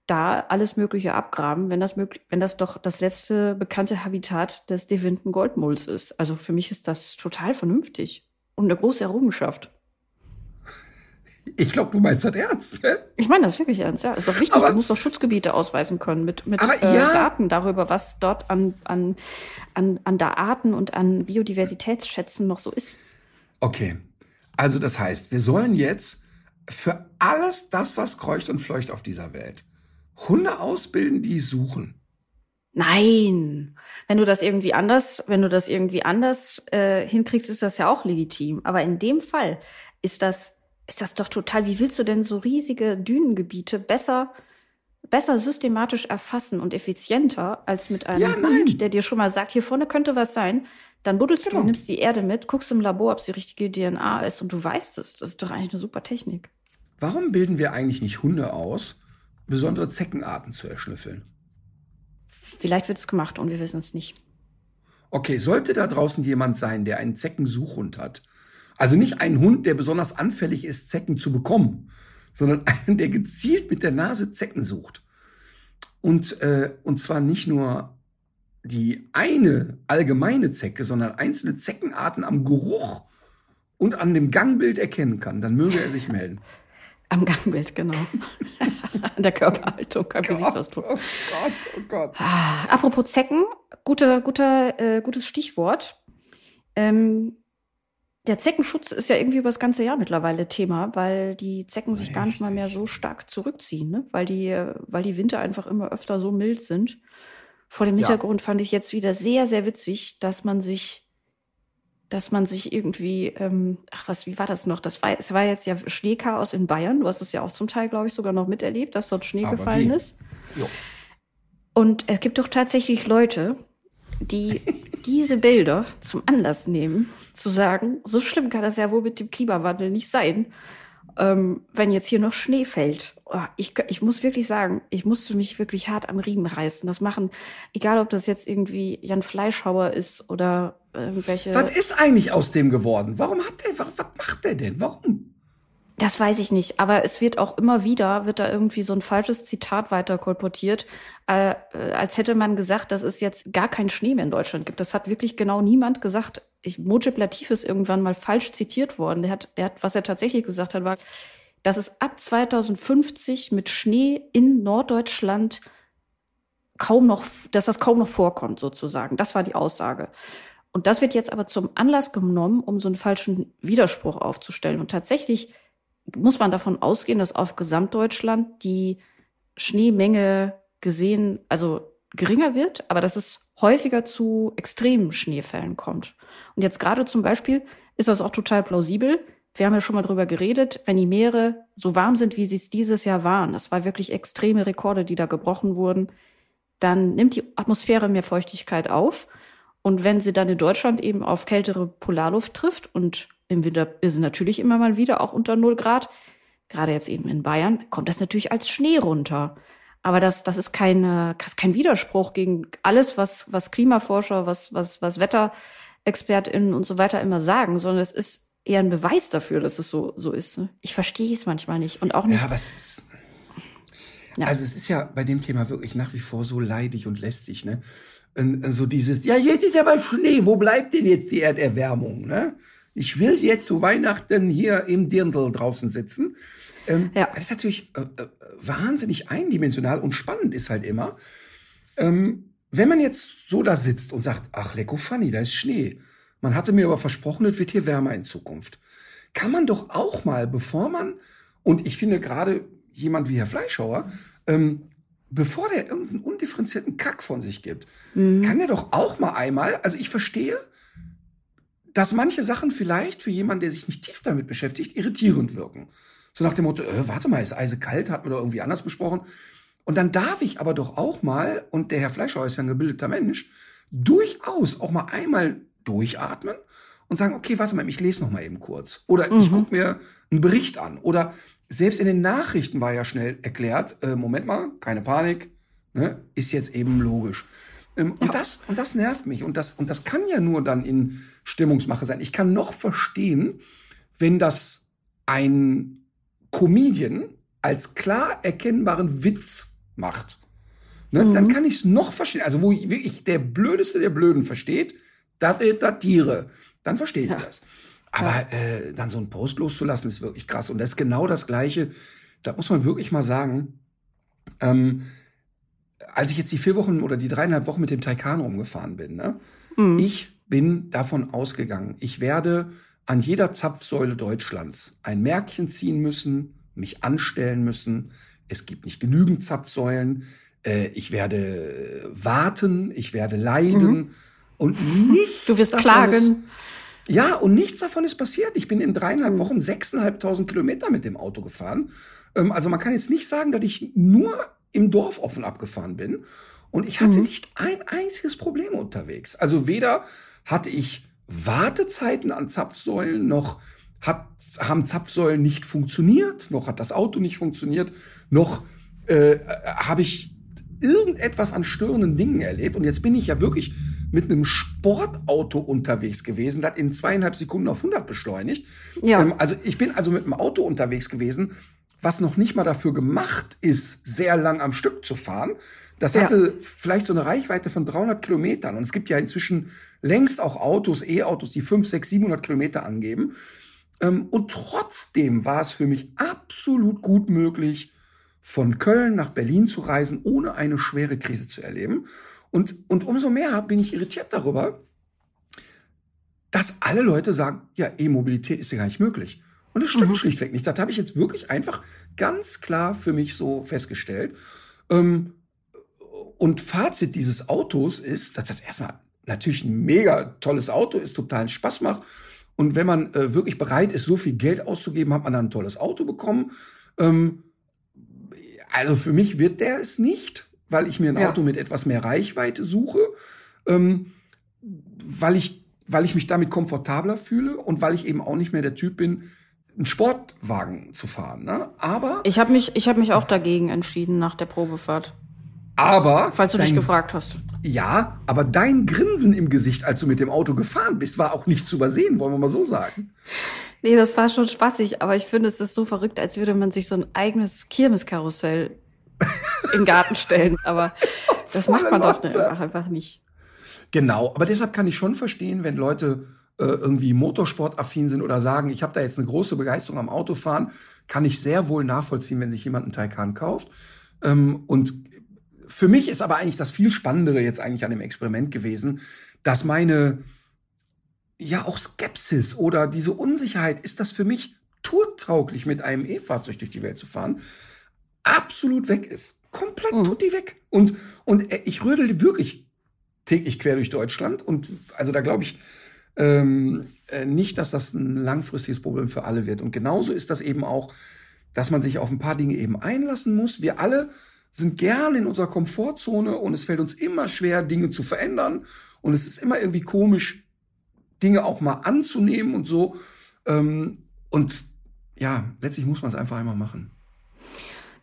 da alles Mögliche abgraben, wenn das möglich, wenn das doch das letzte bekannte Habitat des Devinten Goldmulls ist. Also für mich ist das total vernünftig und eine große Errungenschaft. Ich glaube, du meinst das ernst, ne? Ich meine das wirklich ernst, ja. Ist doch wichtig, aber, du musst doch Schutzgebiete ausweisen können mit, mit äh, ja. Daten darüber, was dort an, an, an, an der Arten und an Biodiversitätsschätzen noch so ist. Okay. Also das heißt, wir sollen jetzt für alles das, was kreucht und fleucht auf dieser Welt, Hunde ausbilden, die suchen. Nein, wenn du das irgendwie anders, wenn du das irgendwie anders äh, hinkriegst, ist das ja auch legitim. Aber in dem Fall ist das, ist das doch total. Wie willst du denn so riesige Dünengebiete besser, besser systematisch erfassen und effizienter als mit einem ja, Hund, der dir schon mal sagt, hier vorne könnte was sein. Dann buddelst genau. du, nimmst die Erde mit, guckst im Labor, ob es die richtige DNA ist und du weißt es. Das ist doch eigentlich eine super Technik. Warum bilden wir eigentlich nicht Hunde aus, besondere Zeckenarten zu erschnüffeln. Vielleicht wird es gemacht und wir wissen es nicht. Okay, sollte da draußen jemand sein, der einen Zeckensuchhund hat, also nicht ein Hund, der besonders anfällig ist, Zecken zu bekommen, sondern einen, der gezielt mit der Nase Zecken sucht. Und, äh, und zwar nicht nur die eine allgemeine Zecke, sondern einzelne Zeckenarten am Geruch und an dem Gangbild erkennen kann, dann möge er sich melden. Am Gangbild, genau. An der Körperhaltung, am Gesichtsausdruck. Oh Gott, oh Gott. Ah, apropos Zecken, guter, guter, äh, gutes Stichwort. Ähm, der Zeckenschutz ist ja irgendwie über das ganze Jahr mittlerweile Thema, weil die Zecken sich Richtig. gar nicht mal mehr so stark zurückziehen, ne? weil, die, weil die Winter einfach immer öfter so mild sind. Vor dem Hintergrund ja. fand ich jetzt wieder sehr, sehr witzig, dass man sich dass man sich irgendwie, ähm, ach was, wie war das noch? Das war, es war jetzt ja Schneechaos in Bayern. Du hast es ja auch zum Teil, glaube ich, sogar noch miterlebt, dass dort Schnee Aber gefallen wie? ist. Jo. Und es gibt doch tatsächlich Leute, die diese Bilder zum Anlass nehmen, zu sagen, so schlimm kann das ja wohl mit dem Klimawandel nicht sein, ähm, wenn jetzt hier noch Schnee fällt. Oh, ich, ich muss wirklich sagen, ich musste mich wirklich hart am Riemen reißen. Das machen, egal ob das jetzt irgendwie Jan Fleischhauer ist oder irgendwelche. Was ist eigentlich aus dem geworden? Warum hat der, was, was macht der denn? Warum? Das weiß ich nicht, aber es wird auch immer wieder, wird da irgendwie so ein falsches Zitat weiter kolportiert, äh, als hätte man gesagt, dass es jetzt gar keinen Schnee mehr in Deutschland gibt. Das hat wirklich genau niemand gesagt. Ich, Mojib Latif ist irgendwann mal falsch zitiert worden. Der hat, der hat, was er tatsächlich gesagt hat, war, dass es ab 2050 mit Schnee in Norddeutschland kaum noch, dass das kaum noch vorkommt, sozusagen. Das war die Aussage. Und das wird jetzt aber zum Anlass genommen, um so einen falschen Widerspruch aufzustellen. Und tatsächlich muss man davon ausgehen, dass auf Gesamtdeutschland die Schneemenge gesehen, also geringer wird, aber dass es häufiger zu extremen Schneefällen kommt. Und jetzt gerade zum Beispiel ist das auch total plausibel. Wir haben ja schon mal drüber geredet, wenn die Meere so warm sind, wie sie es dieses Jahr waren, das war wirklich extreme Rekorde, die da gebrochen wurden, dann nimmt die Atmosphäre mehr Feuchtigkeit auf und wenn sie dann in Deutschland eben auf kältere Polarluft trifft und im Winter ist es natürlich immer mal wieder auch unter 0 Grad, gerade jetzt eben in Bayern, kommt das natürlich als Schnee runter. Aber das, das ist keine, das ist kein Widerspruch gegen alles, was, was Klimaforscher, was, was, was WetterexpertInnen und so weiter immer sagen, sondern es ist eher ein Beweis dafür, dass es so, so ist. Ne? Ich verstehe es manchmal nicht und auch nicht. Ja, aber es ist, ja. Also es ist ja bei dem Thema wirklich nach wie vor so leidig und lästig, ne? So dieses, ja, jetzt ist aber Schnee, wo bleibt denn jetzt die Erderwärmung? Ne? Ich will jetzt zu Weihnachten hier im Dirndl draußen sitzen. Ähm, ja. Das ist natürlich äh, äh, wahnsinnig eindimensional und spannend ist halt immer, ähm, wenn man jetzt so da sitzt und sagt, ach, lecko funny, da ist Schnee. Man hatte mir aber versprochen, es wird hier wärmer in Zukunft. Kann man doch auch mal, bevor man, und ich finde gerade jemand wie Herr Fleischhauer, ähm, bevor der irgendeinen undifferenzierten Kack von sich gibt, mhm. kann der doch auch mal einmal, also ich verstehe, dass manche Sachen vielleicht für jemanden, der sich nicht tief damit beschäftigt, irritierend wirken. So nach dem Motto, äh, warte mal, ist Eise kalt, hat man doch irgendwie anders besprochen. Und dann darf ich aber doch auch mal, und der Herr Fleischhauer ist ja ein gebildeter Mensch, durchaus auch mal einmal durchatmen und sagen, okay, warte mal, ich lese noch mal eben kurz. Oder mhm. ich gucke mir einen Bericht an. Oder selbst in den Nachrichten war ja schnell erklärt, äh, Moment mal, keine Panik, ne, ist jetzt eben logisch. Ähm, ja. und, das, und das nervt mich. Und das, und das kann ja nur dann in Stimmungsmache sein. Ich kann noch verstehen, wenn das ein Comedian als klar erkennbaren Witz macht. Ne, mhm. Dann kann ich es noch verstehen. Also, wo wirklich der Blödeste der Blöden versteht, das ist Satire. Dann verstehe ich ja. das. Aber ja. äh, dann so einen Post loszulassen, ist wirklich krass. Und das ist genau das Gleiche. Da muss man wirklich mal sagen, ähm, als ich jetzt die vier Wochen oder die dreieinhalb Wochen mit dem Taycan rumgefahren bin, ne, mhm. ich bin davon ausgegangen, ich werde an jeder Zapfsäule Deutschlands ein Märkchen ziehen müssen, mich anstellen müssen. Es gibt nicht genügend Zapfsäulen. Äh, ich werde warten, ich werde leiden. Mhm. Und nichts. Du wirst klagen. Ist, ja, und nichts davon ist passiert. Ich bin in dreieinhalb Wochen sechseinhalbtausend Kilometer mit dem Auto gefahren. Ähm, also man kann jetzt nicht sagen, dass ich nur im Dorf offen abgefahren bin. Und ich hatte mhm. nicht ein einziges Problem unterwegs. Also weder hatte ich Wartezeiten an Zapfsäulen, noch hat, haben Zapfsäulen nicht funktioniert, noch hat das Auto nicht funktioniert, noch äh, habe ich irgendetwas an störenden Dingen erlebt. Und jetzt bin ich ja wirklich mit einem Sportauto unterwegs gewesen, das in zweieinhalb Sekunden auf 100 beschleunigt. Ja. Ähm, also ich bin also mit einem Auto unterwegs gewesen, was noch nicht mal dafür gemacht ist, sehr lang am Stück zu fahren. Das hatte ja. vielleicht so eine Reichweite von 300 Kilometern. Und es gibt ja inzwischen längst auch Autos, E-Autos, die 5, 6, 700 Kilometer angeben. Ähm, und trotzdem war es für mich absolut gut möglich, von Köln nach Berlin zu reisen, ohne eine schwere Krise zu erleben. Und, und umso mehr bin ich irritiert darüber, dass alle Leute sagen, ja, E-Mobilität ist ja gar nicht möglich. Und das stimmt mhm. schlichtweg nicht. Das habe ich jetzt wirklich einfach ganz klar für mich so festgestellt. Ähm, und Fazit dieses Autos ist, dass das erstmal natürlich ein mega tolles Auto ist, total Spaß macht. Und wenn man äh, wirklich bereit ist, so viel Geld auszugeben, hat man dann ein tolles Auto bekommen. Ähm, also für mich wird der es nicht weil ich mir ein ja. Auto mit etwas mehr Reichweite suche, ähm, weil ich weil ich mich damit komfortabler fühle und weil ich eben auch nicht mehr der Typ bin, einen Sportwagen zu fahren. Ne? Aber ich habe mich ich habe mich auch dagegen entschieden nach der Probefahrt. Aber falls du dein, dich gefragt hast. Ja, aber dein Grinsen im Gesicht, als du mit dem Auto gefahren bist, war auch nicht zu übersehen, wollen wir mal so sagen. Nee, das war schon spaßig, aber ich finde, es ist so verrückt, als würde man sich so ein eigenes Kirmeskarussell in den Garten stellen. Aber das macht man doch einfach, einfach nicht. Genau, aber deshalb kann ich schon verstehen, wenn Leute äh, irgendwie motorsportaffin sind oder sagen, ich habe da jetzt eine große Begeisterung am Autofahren, kann ich sehr wohl nachvollziehen, wenn sich jemand einen Taycan kauft. Ähm, und für mich ist aber eigentlich das viel Spannendere jetzt eigentlich an dem Experiment gewesen, dass meine ja auch Skepsis oder diese Unsicherheit, ist das für mich tourtauglich mit einem E-Fahrzeug durch die Welt zu fahren, absolut weg ist. Komplett mhm. tut die weg. Und, und äh, ich rödel wirklich täglich quer durch Deutschland. Und also da glaube ich ähm, äh, nicht, dass das ein langfristiges Problem für alle wird. Und genauso ist das eben auch, dass man sich auf ein paar Dinge eben einlassen muss. Wir alle sind gern in unserer Komfortzone und es fällt uns immer schwer, Dinge zu verändern. Und es ist immer irgendwie komisch, Dinge auch mal anzunehmen und so. Ähm, und ja, letztlich muss man es einfach einmal machen.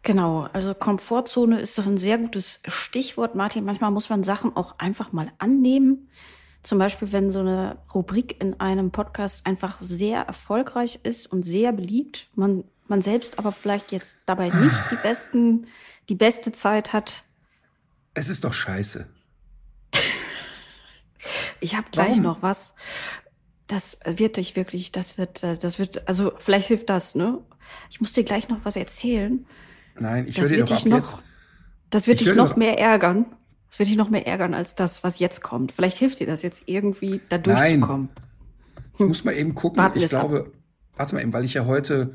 Genau, also Komfortzone ist doch ein sehr gutes Stichwort, Martin. Manchmal muss man Sachen auch einfach mal annehmen. Zum Beispiel, wenn so eine Rubrik in einem Podcast einfach sehr erfolgreich ist und sehr beliebt, man, man selbst aber vielleicht jetzt dabei nicht die besten, die beste Zeit hat. Es ist doch scheiße. Ich habe gleich Warum? noch was. Das wird dich wirklich, das wird, das wird, also vielleicht hilft das, ne? Ich muss dir gleich noch was erzählen. Nein, ich Das höre dir doch dich ab noch, jetzt. das wird Ich dich noch mehr ärgern. Das wird dich noch mehr ärgern als das, was jetzt kommt. Vielleicht hilft dir das jetzt irgendwie, da durchzukommen. Ich muss mal eben gucken. Warten ich es ab. glaube, warte mal eben, weil ich ja heute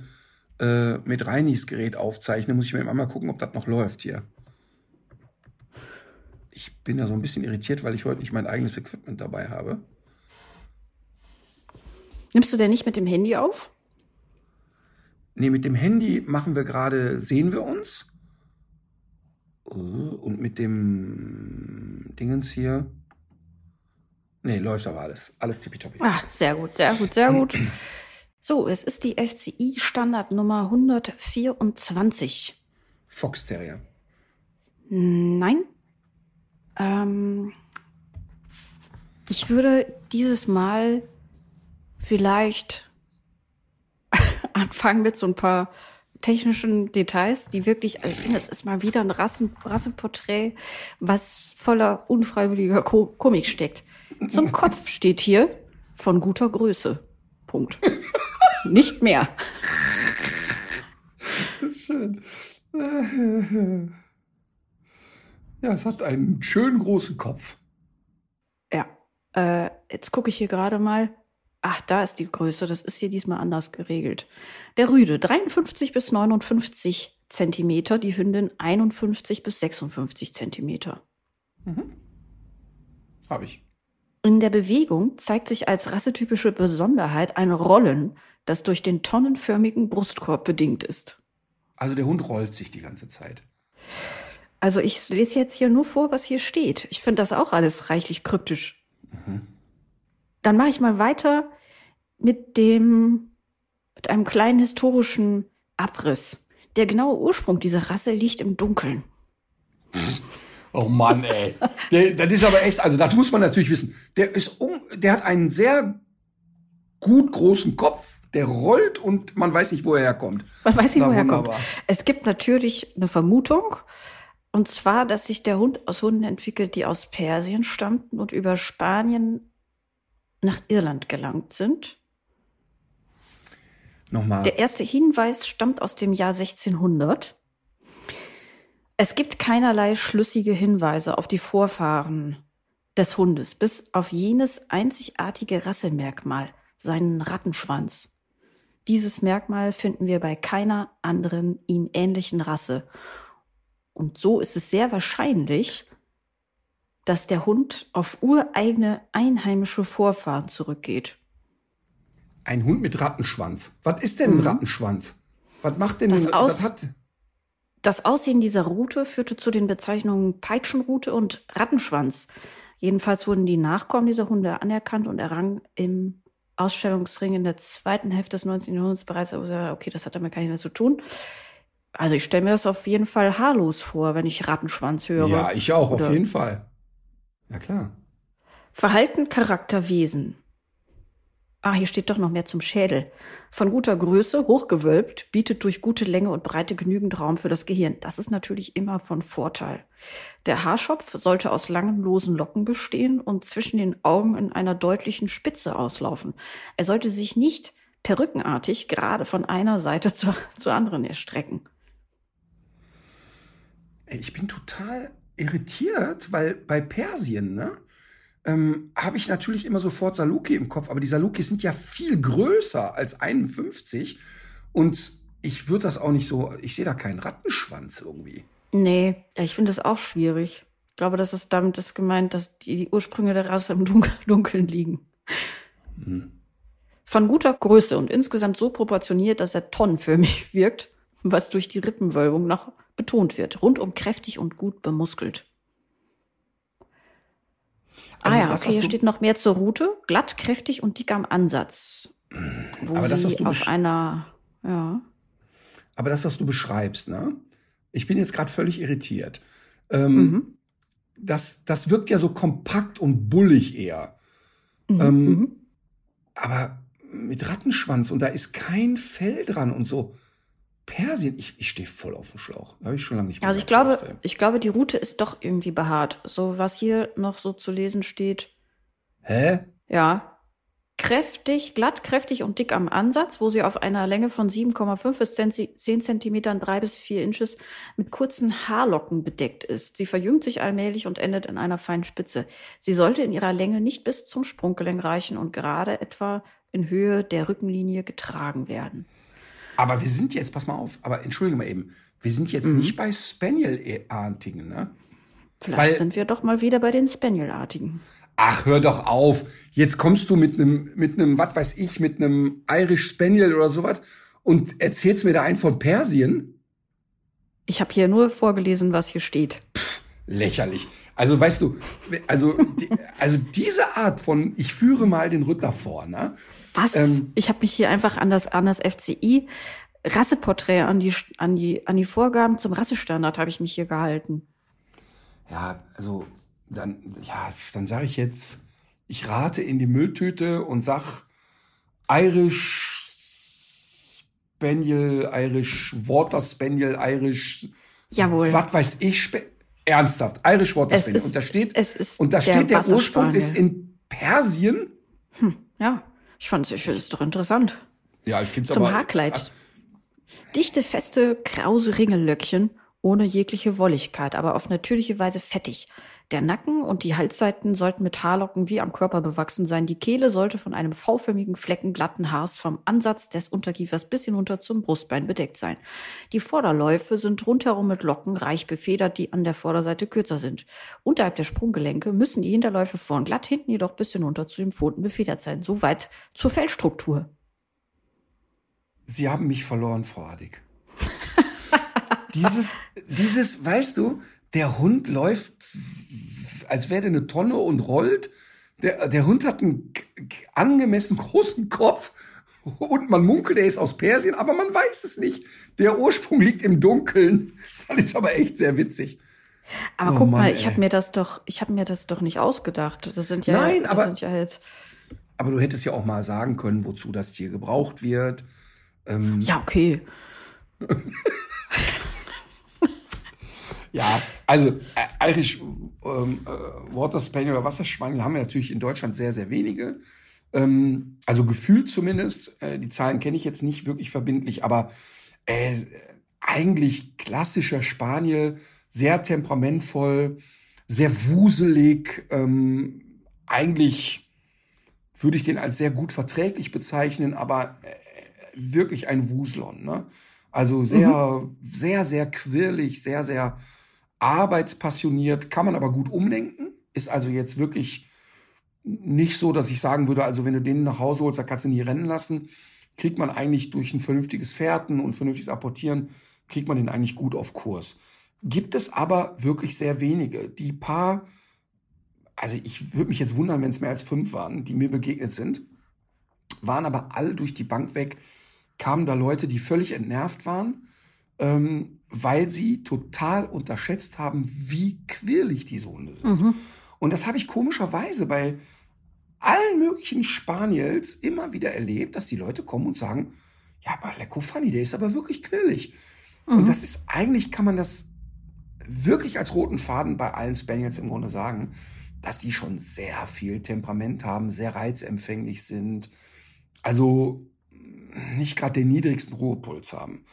äh, mit Reinis Gerät aufzeichne, muss ich mir eben einmal gucken, ob das noch läuft hier. Ich bin da so ein bisschen irritiert, weil ich heute nicht mein eigenes Equipment dabei habe. Nimmst du denn nicht mit dem Handy auf? Nee, mit dem Handy machen wir gerade, sehen wir uns. Äh, Und mit dem Dingens hier. Nee, läuft aber alles. Alles tippitoppi. Ah, sehr gut, sehr gut, sehr gut. So, es ist die FCI Standardnummer 124. Fox Terrier. Nein. Ähm, ich würde dieses Mal vielleicht anfangen mit so ein paar technischen Details, die wirklich, also ich finde, es ist mal wieder ein Rassen, Rasseporträt, was voller unfreiwilliger Ko Komik steckt. Zum Kopf steht hier von guter Größe. Punkt. Nicht mehr. Das ist schön. Ja, es hat einen schönen großen Kopf. Ja. Äh, jetzt gucke ich hier gerade mal. Ach, da ist die Größe. Das ist hier diesmal anders geregelt. Der Rüde 53 bis 59 Zentimeter, die Hündin 51 bis 56 Zentimeter. Habe ich. In der Bewegung zeigt sich als rassetypische Besonderheit ein Rollen, das durch den tonnenförmigen Brustkorb bedingt ist. Also der Hund rollt sich die ganze Zeit. Also ich lese jetzt hier nur vor, was hier steht. Ich finde das auch alles reichlich kryptisch. Dann mache ich mal weiter mit dem, mit einem kleinen historischen Abriss. Der genaue Ursprung dieser Rasse liegt im Dunkeln. Oh Mann, ey. Der, das ist aber echt, also das muss man natürlich wissen. Der ist um, der hat einen sehr gut großen Kopf, der rollt und man weiß nicht, wo er herkommt. Man weiß nicht, Na, woher wunderbar. kommt. Es gibt natürlich eine Vermutung, und zwar, dass sich der Hund aus Hunden entwickelt, die aus Persien stammten und über Spanien nach Irland gelangt sind. Nochmal. Der erste Hinweis stammt aus dem Jahr 1600. Es gibt keinerlei schlüssige Hinweise auf die Vorfahren des Hundes, bis auf jenes einzigartige Rassemerkmal, seinen Rattenschwanz. Dieses Merkmal finden wir bei keiner anderen ihm ähnlichen Rasse. Und so ist es sehr wahrscheinlich, dass der Hund auf ureigene einheimische Vorfahren zurückgeht. Ein Hund mit Rattenschwanz. Was ist denn ein Rattenschwanz? Was macht denn Mhm. Das ein, aus- das hat, Das Aussehen dieser Route führte zu den Bezeichnungen Peitschenrute und Rattenschwanz. Jedenfalls wurden die Nachkommen dieser Hunde anerkannt und errangen im Ausstellungsring in der zweiten Hälfte des 19. Jahrhunderts bereits. Okay, das hat damit gar nichts mehr zu tun. Also ich stelle mir das auf jeden Fall haarlos vor, wenn ich Rattenschwanz höre. Ja, ich auch, Oder- auf jeden Fall. Ja, klar. Verhalten, Charakter, Wesen. Ah, hier steht doch noch mehr zum Schädel. Von guter Größe, hochgewölbt, bietet durch gute Länge und Breite genügend Raum für das Gehirn. Das ist natürlich immer von Vorteil. Der Haarschopf sollte aus langen, losen Locken bestehen und zwischen den Augen in einer deutlichen Spitze auslaufen. Er sollte sich nicht perückenartig gerade von einer Seite zur, zur anderen erstrecken. Ich bin total irritiert, weil bei Persien, ne, ähm, habe ich natürlich immer sofort Saluki im Kopf, aber die Salukis sind ja viel größer als 51 und ich würde das auch nicht so, ich sehe da keinen Rattenschwanz irgendwie. Nee, ich finde das auch schwierig. Ich glaube, das ist damit ist gemeint, dass die, die Ursprünge der Rasse im Dunkel, Dunkeln liegen. Von guter Größe und insgesamt so proportioniert, dass er tonnenförmig wirkt, was durch die Rippenwölbung noch betont wird. Rundum kräftig und gut bemuskelt. Also ah ja, das, okay, hier du- steht noch mehr zur Route. Glatt, kräftig und dick am Ansatz. Wo Aber das, was sie du auf einer, ja. Aber das, was du beschreibst, ne, ich bin jetzt gerade völlig irritiert. Ähm, Mhm. das, das wirkt ja so kompakt und bullig eher. Mhm. Ähm, mhm. Aber mit Rattenschwanz und da ist kein Fell dran und so. Persien, ich, ich stehe voll auf dem Schlauch. Habe ich schon lange nicht mehr Also ich glaube, ich glaube, die Route ist doch irgendwie behaart. So was hier noch so zu lesen steht, Hä? Ja. Kräftig, glatt, kräftig und dick am Ansatz, wo sie auf einer Länge von 7,5 bis 10 Zentimetern, 3 bis 4 Inches mit kurzen Haarlocken bedeckt ist. Sie verjüngt sich allmählich und endet in einer feinen Spitze. Sie sollte in ihrer Länge nicht bis zum Sprunggelenk reichen und gerade etwa in Höhe der Rückenlinie getragen werden. Aber wir sind jetzt, pass mal auf, aber entschuldige mal eben, wir sind jetzt Mhm. nicht bei Spaniel-artigen, ne? Vielleicht Weil- sind wir doch mal wieder bei den Spaniel-artigen. Ach, hör doch auf. Jetzt kommst du mit einem, mit einem, was weiß ich, mit einem Irish Spaniel oder sowas und erzählst mir da einen von Persien? Ich habe hier nur vorgelesen, was hier steht. Lächerlich. Also, weißt du, also, die, also diese Art von, ich führe mal den Ritter vor, ne? Was? Ähm, ich habe mich hier einfach an das, an das FCI Rasseporträt, an die, an die, an die Vorgaben zum Rassestandard habe ich mich hier gehalten. Ja, also, dann, ja, dann sage ich jetzt, ich rate in die Mülltüte und sag Irish Spaniel, Irish Water Spaniel, Irish Jawohl. was weiß ich, Spe ernsthaft, Irish Water Es Spaniel. ist- und da steht, es ist und da der steht, der Ursprung ist in Persien. Ja, ich fand ich finde es doch interessant. Ja, ich finde es Zum aber. Haarkleid. Dichte, feste, krause Ringellöckchen ohne jegliche Wolligkeit, aber auf natürliche Weise fettig. Der Nacken und die Halsseiten sollten mit Haarlocken wie am Körper bewachsen sein. Die Kehle sollte von einem V-förmigen Flecken glatten Haars vom Ansatz des Unterkiefers bis hinunter zum Brustbein bedeckt sein. Die Vorderläufe sind rundherum mit Locken reich befedert, die an der Vorderseite kürzer sind. Unterhalb der Sprunggelenke müssen die Hinterläufe vorn glatt, hinten jedoch bis hinunter zu den Pfoten befedert sein. Soweit zur Fellstruktur. Sie haben mich verloren, Frau Adig. dieses, dieses, weißt du, der Hund läuft, als wäre der eine Tonne und rollt. Der, der Hund hat einen angemessen großen Kopf und man munkelt, er ist aus Persien, aber man weiß es nicht. Der Ursprung liegt im Dunkeln. Das ist aber echt sehr witzig. Aber Oh guck Mann, mal, ich habe mir das doch, ich habe mir das doch nicht ausgedacht. Das sind ja, Nein, das aber- sind ja jetzt, Aber du hättest ja auch mal sagen können, wozu das Tier gebraucht wird. Ähm, ja okay. Ja, also äh, Irish ähm, äh, Water Spaniel oder Wasserspaniel haben wir natürlich in Deutschland sehr, sehr wenige. Ähm, also gefühlt zumindest. Äh, die Zahlen kenne ich jetzt nicht wirklich verbindlich, aber äh, eigentlich klassischer Spaniel, sehr temperamentvoll, sehr wuselig. Ähm, eigentlich würde ich den als sehr gut verträglich bezeichnen, aber äh, wirklich ein Wuslon. Ne? Also sehr, sehr, sehr quirlig, sehr, sehr arbeitspassioniert, kann man aber gut umdenken. Ist also jetzt wirklich nicht so, dass ich sagen würde, also wenn du den nach Hause holst, da kannst du nie rennen lassen. Kriegt man eigentlich durch ein vernünftiges Fährten und vernünftiges Apportieren, kriegt man den eigentlich gut auf Kurs. Gibt es aber wirklich sehr wenige. Die paar, also ich würde mich jetzt wundern, wenn es mehr als fünf waren, die mir begegnet sind, waren aber alle durch die Bank weg, kamen da Leute, die völlig entnervt waren, ähm, weil sie total unterschätzt haben, wie quirlig diese Hunde sind. Und das habe ich komischerweise bei allen möglichen Spaniels immer wieder erlebt, dass die Leute kommen und sagen, ja, aber Lecco Funny, der ist aber wirklich quirlig. Und das ist, eigentlich kann man das wirklich als roten Faden bei allen Spaniels im Grunde sagen, dass die schon sehr viel Temperament haben, sehr reizempfänglich sind. Also nicht gerade den niedrigsten Ruhepuls haben.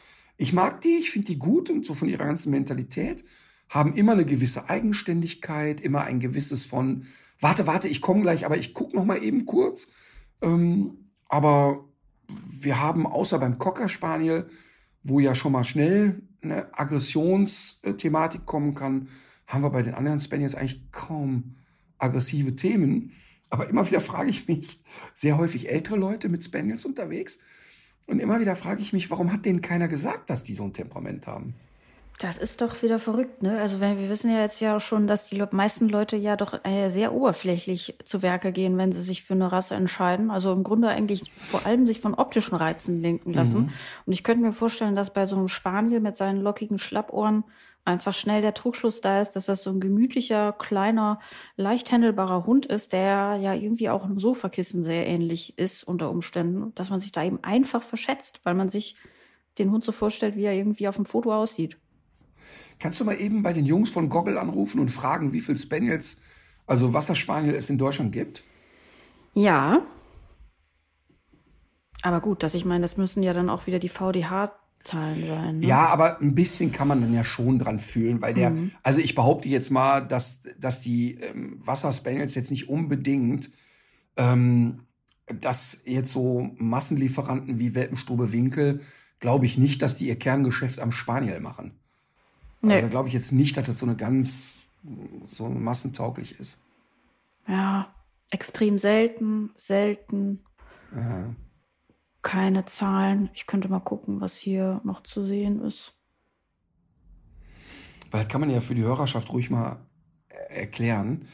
Ich mag die, ich finde die gut und so von ihrer ganzen Mentalität, haben immer eine gewisse Eigenständigkeit, immer ein gewisses von, warte, warte, ich komme gleich, aber ich gucke noch mal eben kurz. Ähm, aber wir haben außer beim Cocker Spaniel, wo ja schon mal schnell eine Aggressionsthematik kommen kann, haben wir bei den anderen Spaniels eigentlich kaum aggressive Themen. Aber immer wieder frage ich mich, sehr häufig ältere Leute mit Spaniels unterwegs, und immer wieder frage ich mich, warum hat denen keiner gesagt, dass die so ein Temperament haben? Das ist doch wieder verrückt, ne? Also wenn, wir wissen ja jetzt ja auch schon, dass die meisten Leute ja doch sehr oberflächlich zu Werke gehen, wenn sie sich für eine Rasse entscheiden. Also im Grunde eigentlich vor allem sich von optischen Reizen lenken lassen. Und ich könnte mir vorstellen, dass bei so einem Spaniel mit seinen lockigen Schlappohren einfach schnell der Trugschluss da ist, dass das so ein gemütlicher, kleiner, leicht handelbarer Hund ist, der ja irgendwie auch einem Sofakissen sehr ähnlich ist unter Umständen, dass man sich da eben einfach verschätzt, weil man sich den Hund so vorstellt, wie er irgendwie auf dem Foto aussieht. Kannst du mal eben bei den Jungs von Goggle anrufen und fragen, wie viel Spaniels, also Wasserspaniel es in Deutschland gibt? Ja. Aber gut, dass ich meine, das müssen ja dann auch wieder die VDH-Zahlen sein. Ne? Ja, aber ein bisschen kann man dann ja schon dran fühlen, weil der, also ich behaupte jetzt mal, dass, dass die ähm, Wasserspaniels jetzt nicht unbedingt, ähm, dass jetzt so Massenlieferanten wie Welpenstube Winkel, glaube ich nicht, dass die ihr Kerngeschäft am Spaniel machen. Nee. Also glaube ich jetzt nicht, dass das so eine ganz so massentauglich ist. Ja, extrem selten, selten. Keine Zahlen. Ich könnte mal gucken, was hier noch zu sehen ist. Weil das kann man ja für die Hörerschaft ruhig mal äh, erklären.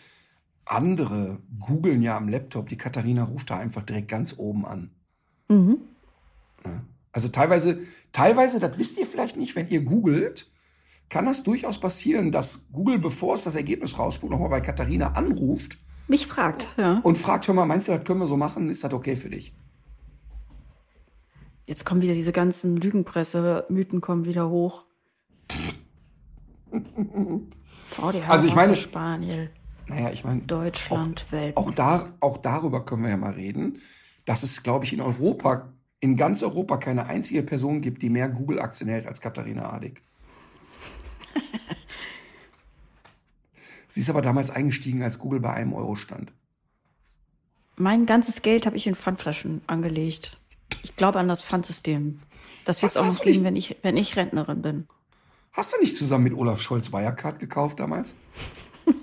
Andere googeln ja am Laptop, die Katharina ruft da einfach direkt ganz oben an. Mhm. Ja. Also teilweise, teilweise, das wisst ihr vielleicht nicht, wenn ihr googelt, kann das durchaus passieren, dass Google, bevor es das Ergebnis rausspuckt, nochmal bei Katharina anruft Mich fragt, ja. und fragt, hör mal, meinst du, das können wir so machen? Ist das okay für dich? Jetzt kommen wieder diese ganzen Lügenpresse-Mythen kommen wieder hoch. VDH, Also ich meine- Spaniel, Naja, ich meine, Deutschland, Welt. auch, da, auch darüber können wir ja mal reden, dass es, glaube ich, in Europa, in ganz Europa keine einzige Person gibt, die mehr Google-Aktien hält als Katharina Adig. Sie ist aber damals eingestiegen, als Google bei einem Euro stand. Mein ganzes Geld habe ich in Pfandflaschen angelegt. Ich glaube an das Pfandsystem. Das wird es auch noch geben, wenn ich, wenn ich Rentnerin bin. Hast du nicht zusammen mit Olaf Scholz Wirecard gekauft damals?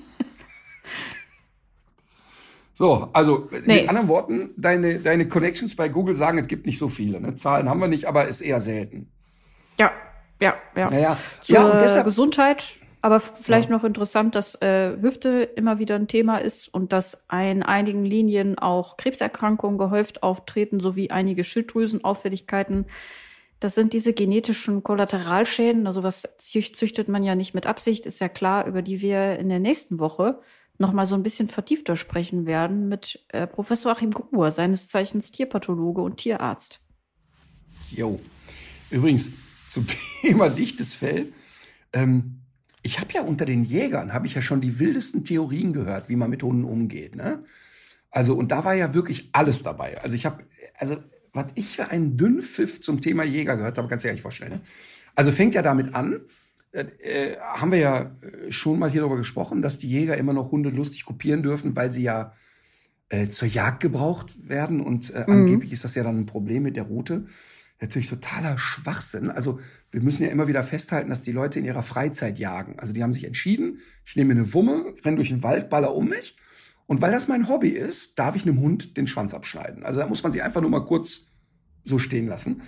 so, also Nee. mit anderen Worten, deine, deine Connections bei Google sagen, es gibt nicht so viele. Ne? Zahlen haben wir nicht, aber ist eher selten. Ja, ja, ja. Ja, ja. Zur ja und deshalb, Gesundheit, aber vielleicht noch interessant, dass äh, Hüfte immer wieder ein Thema ist und dass in einigen Linien auch Krebserkrankungen gehäuft auftreten, sowie einige Schilddrüsenauffälligkeiten. Das sind diese genetischen Kollateralschäden, also was züch- züchtet man ja nicht mit Absicht, ist ja klar, über die wir in der nächsten Woche noch mal so ein bisschen vertiefter sprechen werden mit äh, Professor Achim Gruber, seines Zeichens Tierpathologe und Tierarzt. Jo. Übrigens, zum Thema dichtes Fell. Ähm, ich habe ja unter den Jägern, habe ich ja schon die wildesten Theorien gehört, wie man mit Hunden umgeht. Ne? Also, und da war ja wirklich alles dabei. Also ich habe, also, was ich für einen Dünnpfiff zum Thema Jäger gehört habe, kannst du dir gar nicht vorstellen. Ne? Also fängt ja damit an, äh, äh, haben wir ja äh, schon mal hier darüber gesprochen, dass die Jäger immer noch Hunde lustig kopieren dürfen, weil sie ja äh, zur Jagd gebraucht werden und äh, angeblich ist das ja dann ein Problem mit der Route. Natürlich totaler Schwachsinn. Also wir müssen ja immer wieder festhalten, dass die Leute in ihrer Freizeit jagen. Also die haben sich entschieden, ich nehme eine Wumme, renne durch den Wald, baller um mich. Und weil das mein Hobby ist, darf ich einem Hund den Schwanz abschneiden. Also da muss man sich einfach nur mal kurz so stehen lassen.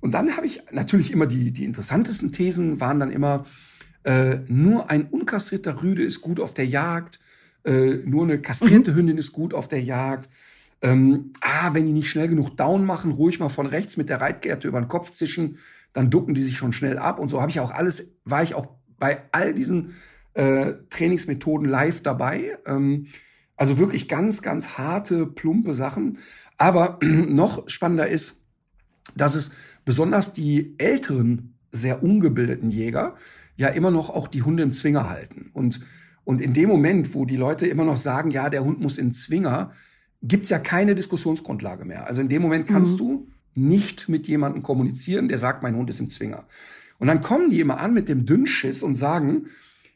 Und dann habe ich natürlich immer die, die interessantesten Thesen waren dann immer, äh, nur ein unkastrierter Rüde ist gut auf der Jagd, äh, nur eine kastrierte Hündin ist gut auf der Jagd. Ähm, ah, wenn die nicht schnell genug down machen, ruhig mal von rechts mit der Reitgerte über den Kopf zischen, dann ducken die sich schon schnell ab. Und so habe ich auch alles, war ich auch bei all diesen äh, Trainingsmethoden live dabei. Ähm, also wirklich ganz, ganz harte, plumpe Sachen. Aber noch spannender ist, dass es besonders die älteren, sehr ungebildeten Jäger ja immer noch auch die Hunde im Zwinger halten. Und, und in dem Moment, wo die Leute immer noch sagen, ja, der Hund muss in Zwinger, gibt's ja keine Diskussionsgrundlage mehr. Also in dem Moment kannst du nicht mit jemandem kommunizieren, der sagt, mein Hund ist im Zwinger. Und dann kommen die immer an mit dem Dünnschiss und sagen,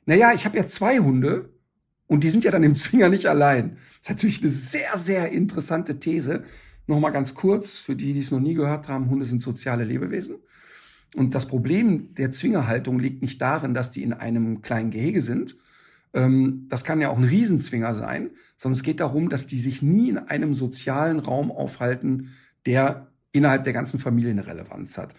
na ja, ich habe ja zwei Hunde und die sind ja dann im Zwinger nicht allein. Das ist natürlich eine sehr, sehr interessante These. Nochmal ganz kurz, für die, die es noch nie gehört haben, Hunde sind soziale Lebewesen. Und das Problem der Zwingerhaltung liegt nicht darin, dass die in einem kleinen Gehege sind. Ähm, das kann ja auch ein Riesenzwinger sein, sondern es geht darum, dass die sich nie in einem sozialen Raum aufhalten, der innerhalb der ganzen Familie eine Relevanz hat.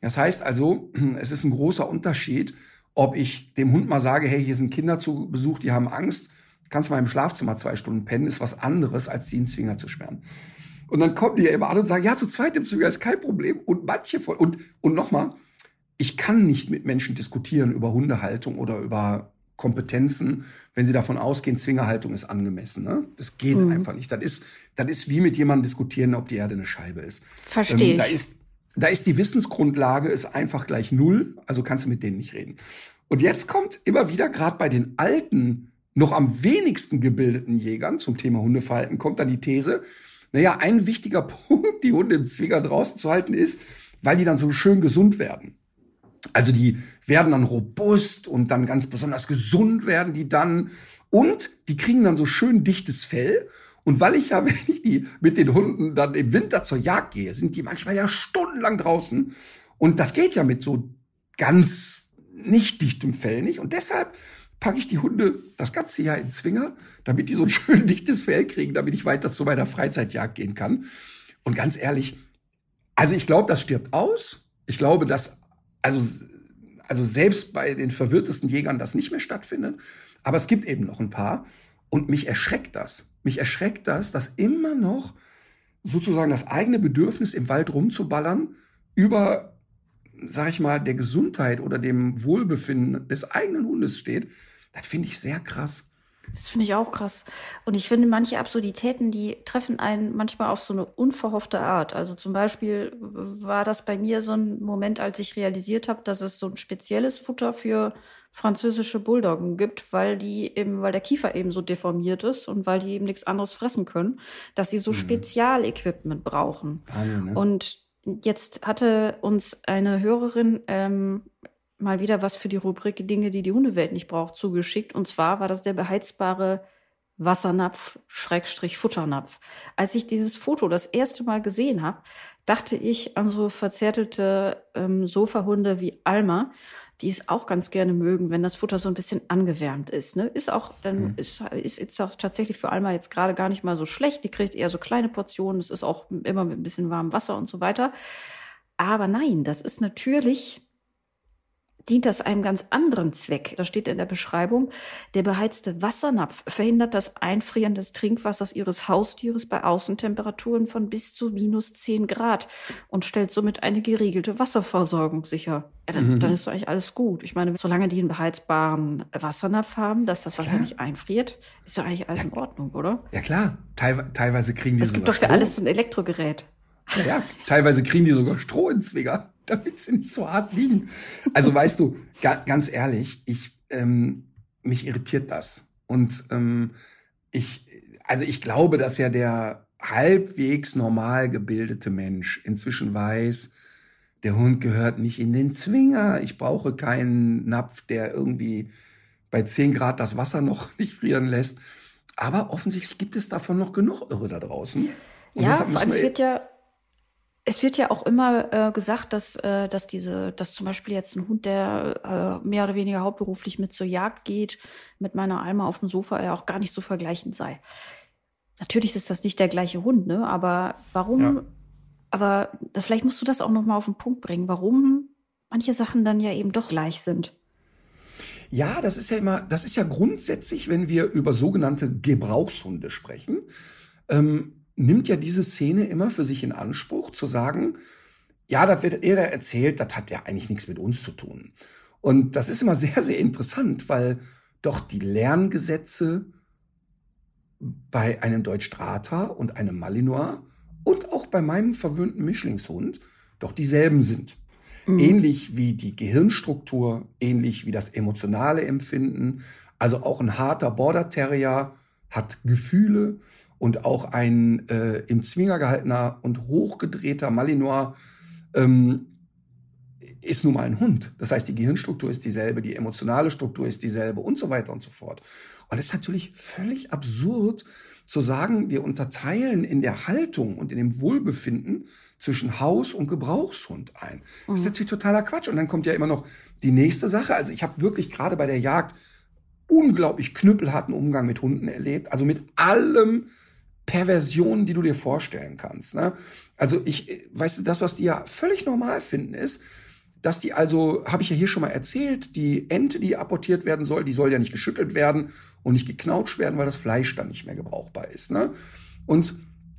Das heißt also, es ist ein großer Unterschied, ob ich dem Hund mal sage, hey, hier sind Kinder zu Besuch, die haben Angst, kannst mal im Schlafzimmer zwei Stunden pennen, ist was anderes, als die in den Zwinger zu sperren. Und dann kommen die ja immer an und sagen, ja, zu zweit im Zwinger ist kein Problem. Und manche voll. Und, und nochmal, ich kann nicht mit Menschen diskutieren über Hundehaltung oder über Kompetenzen, wenn sie davon ausgehen, Zwingerhaltung ist angemessen. Ne? Das geht einfach nicht. Das ist, das ist wie mit jemandem diskutieren, ob die Erde eine Scheibe ist. Verstehe Ähm, da ist, da ist die Wissensgrundlage ist einfach gleich null, also kannst du mit denen nicht reden. Und jetzt kommt immer wieder, gerade bei den alten noch am wenigsten gebildeten Jägern zum Thema Hundeverhalten kommt dann die These, naja, ein wichtiger Punkt, die Hunde im Zwinger draußen zu halten, ist, weil die dann so schön gesund werden. Also die werden dann robust und dann ganz besonders gesund werden die dann. Und die kriegen dann so schön dichtes Fell. Und weil ich ja, wenn ich die mit den Hunden dann im Winter zur Jagd gehe, sind die manchmal ja stundenlang draußen. Und das geht ja mit so ganz nicht dichtem Fell nicht. Und deshalb packe ich die Hunde das ganze Jahr in Zwinger, damit die so ein schön dichtes Fell kriegen, damit ich weiter zu meiner Freizeitjagd gehen kann. Und ganz ehrlich, also ich glaube, das stirbt aus. Ich glaube, dass also also selbst bei den verwirrtesten Jägern das nicht mehr stattfindet. Aber es gibt eben noch ein paar. Und mich erschreckt das. Mich erschreckt das, dass immer noch sozusagen das eigene Bedürfnis im Wald rumzuballern über, sag ich mal, der Gesundheit oder dem Wohlbefinden des eigenen Hundes steht. Das finde ich sehr krass. Das finde ich auch krass. Und ich finde, manche Absurditäten, die treffen einen manchmal auf so eine unverhoffte Art. Also zum Beispiel war das bei mir so ein Moment, als ich realisiert habe, dass es so ein spezielles Futter für französische Bulldoggen gibt, weil die eben, weil der Kiefer eben so deformiert ist und weil die eben nichts anderes fressen können, dass sie so mhm. Spezialequipment brauchen. Ja, ne? Und jetzt hatte uns eine Hörerin ähm, mal wieder was für die Rubrik Dinge, die die Hundewelt nicht braucht, zugeschickt. Und zwar war das der beheizbare Wassernapf, Schrägstrich Futternapf. Als ich dieses Foto das erste Mal gesehen habe, dachte ich an so verzärtelte ähm, Sofahunde wie Alma, die es auch ganz gerne mögen, wenn das Futter so ein bisschen angewärmt ist. Ne? Ist auch, dann mhm. ist, ist jetzt auch tatsächlich für Alma jetzt gerade gar nicht mal so schlecht. Die kriegt eher so kleine Portionen. Es ist auch immer mit ein bisschen warmem Wasser und so weiter. Aber nein, das ist natürlich dient das einem ganz anderen Zweck. Da steht in der Beschreibung, der beheizte Wassernapf verhindert das Einfrieren des Trinkwassers Ihres Haustieres bei Außentemperaturen von bis zu minus 10 Grad und stellt somit eine geregelte Wasserversorgung sicher. Ja, dann, mhm. dann ist doch eigentlich alles gut. Ich meine, solange die einen beheizbaren Wassernapf haben, dass das Wasser klar. nicht einfriert, ist doch eigentlich alles ja. in Ordnung, oder? Ja klar, Teil, teilweise kriegen die Es gibt doch für Strom. alles so ein Elektrogerät. Ja, teilweise kriegen die sogar Stroh ins Zwinger damit sie nicht so hart liegen. Also weißt du, ga, ganz ehrlich, ich ähm, mich irritiert das. Und ähm, ich, also ich glaube, dass ja der halbwegs normal gebildete Mensch inzwischen weiß, der Hund gehört nicht in den Zwinger. Ich brauche keinen Napf, der irgendwie bei 10 Grad das Wasser noch nicht frieren lässt. Aber offensichtlich gibt es davon noch genug Irre da draußen. Und ja, vor allem es wird ja es wird ja auch immer äh, gesagt, dass, äh, dass diese, dass zum Beispiel jetzt ein Hund, der äh, mehr oder weniger hauptberuflich mit zur Jagd geht, mit meiner Alma auf dem Sofa, er auch gar nicht zu vergleichen sei. Natürlich ist das nicht der gleiche Hund, ne? Aber warum? Ja. Aber das, vielleicht musst du das auch noch mal auf den Punkt bringen, warum manche Sachen dann ja eben doch gleich sind. Ja, das ist ja immer, das ist ja grundsätzlich, wenn wir über sogenannte Gebrauchshunde sprechen. Ähm, nimmt ja diese Szene immer für sich in Anspruch, zu sagen, ja, das wird eher erzählt, das hat ja eigentlich nichts mit uns zu tun. Und das ist immer sehr, sehr interessant, weil doch die Lerngesetze bei einem Deutschstrata und einem Malinois und auch bei meinem verwöhnten Mischlingshund doch dieselben sind. Mhm. Ähnlich wie die Gehirnstruktur, ähnlich wie das emotionale Empfinden. Also auch ein harter Border Terrier hat Gefühle und auch ein äh, im Zwinger gehaltener und hochgedrehter Malinois ähm, ist nun mal ein Hund. Das heißt, die Gehirnstruktur ist dieselbe, die emotionale Struktur ist dieselbe und so weiter und so fort. Und es ist natürlich völlig absurd zu sagen, wir unterteilen in der Haltung und in dem Wohlbefinden zwischen Haus- und Gebrauchshund ein. Das ist mhm. natürlich totaler Quatsch. Und dann kommt ja immer noch die nächste Sache. Also ich habe wirklich gerade bei der Jagd unglaublich knüppelharten Umgang mit Hunden erlebt. Also mit allem, Perversionen, die du dir vorstellen kannst. Ne? Also ich, weißt du, das, was die ja völlig normal finden, ist, dass die also, habe ich ja hier schon mal erzählt, die Ente, die apportiert werden soll, die soll ja nicht geschüttelt werden und nicht geknautscht werden, weil das Fleisch dann nicht mehr gebrauchbar ist. Ne? Und,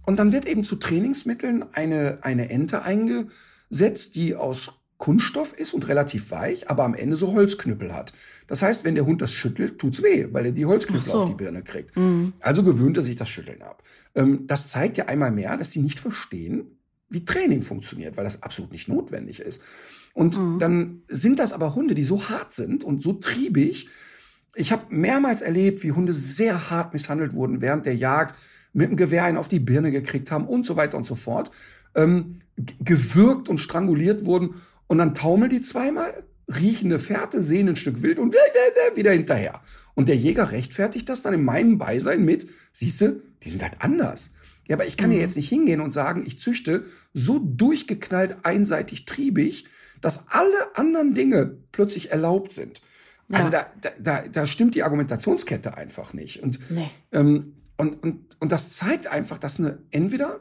und dann wird eben zu Trainingsmitteln eine, eine Ente eingesetzt, die aus Kunststoff ist und relativ weich, aber am Ende so Holzknüppel hat. Das heißt, wenn der Hund das schüttelt, tut's weh, weil er die Holzknüppel so. auf die Birne kriegt. Mhm. Also gewöhnt er sich das Schütteln ab. Ähm, das zeigt ja einmal mehr, dass die nicht verstehen, wie Training funktioniert, weil das absolut nicht notwendig ist. Und mhm. dann sind das aber Hunde, die so hart sind und so triebig, ich habe mehrmals erlebt, wie Hunde sehr hart misshandelt wurden während der Jagd, mit dem Gewehr einen auf die Birne gekriegt haben und so weiter und so fort, ähm, gewürgt und stranguliert wurden und dann taumeln die zweimal, riechen eine Fährte, sehen ein Stück Wild und wieder hinterher. Und der Jäger rechtfertigt das dann in meinem Beisein mit, siehste, die sind halt anders. Ja, aber ich kann mhm. ja jetzt nicht hingehen und sagen, ich züchte so durchgeknallt einseitig triebig, dass alle anderen Dinge plötzlich erlaubt sind. Ja. Also da, da, da stimmt die Argumentationskette einfach nicht. Und, nee. ähm, und, und, und das zeigt einfach, dass eine entweder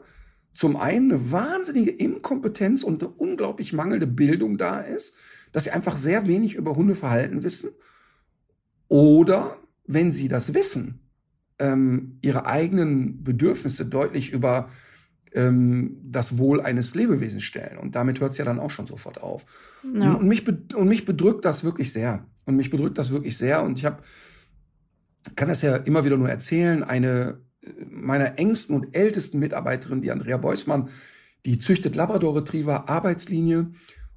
zum einen eine wahnsinnige Inkompetenz und eine unglaublich mangelnde Bildung da ist, dass sie einfach sehr wenig über Hundeverhalten wissen. Oder wenn sie das wissen, ähm, ihre eigenen Bedürfnisse deutlich über ähm, das Wohl eines Lebewesens stellen. Und damit hört es ja dann auch schon sofort auf. Ja. Und, mich und mich bedrückt das wirklich sehr. Und mich bedrückt das wirklich sehr. Und ich habe, kann das ja immer wieder nur erzählen, eine meiner engsten und ältesten Mitarbeiterin, die Andrea Beusmann, die züchtet Labrador Retriever, Arbeitslinie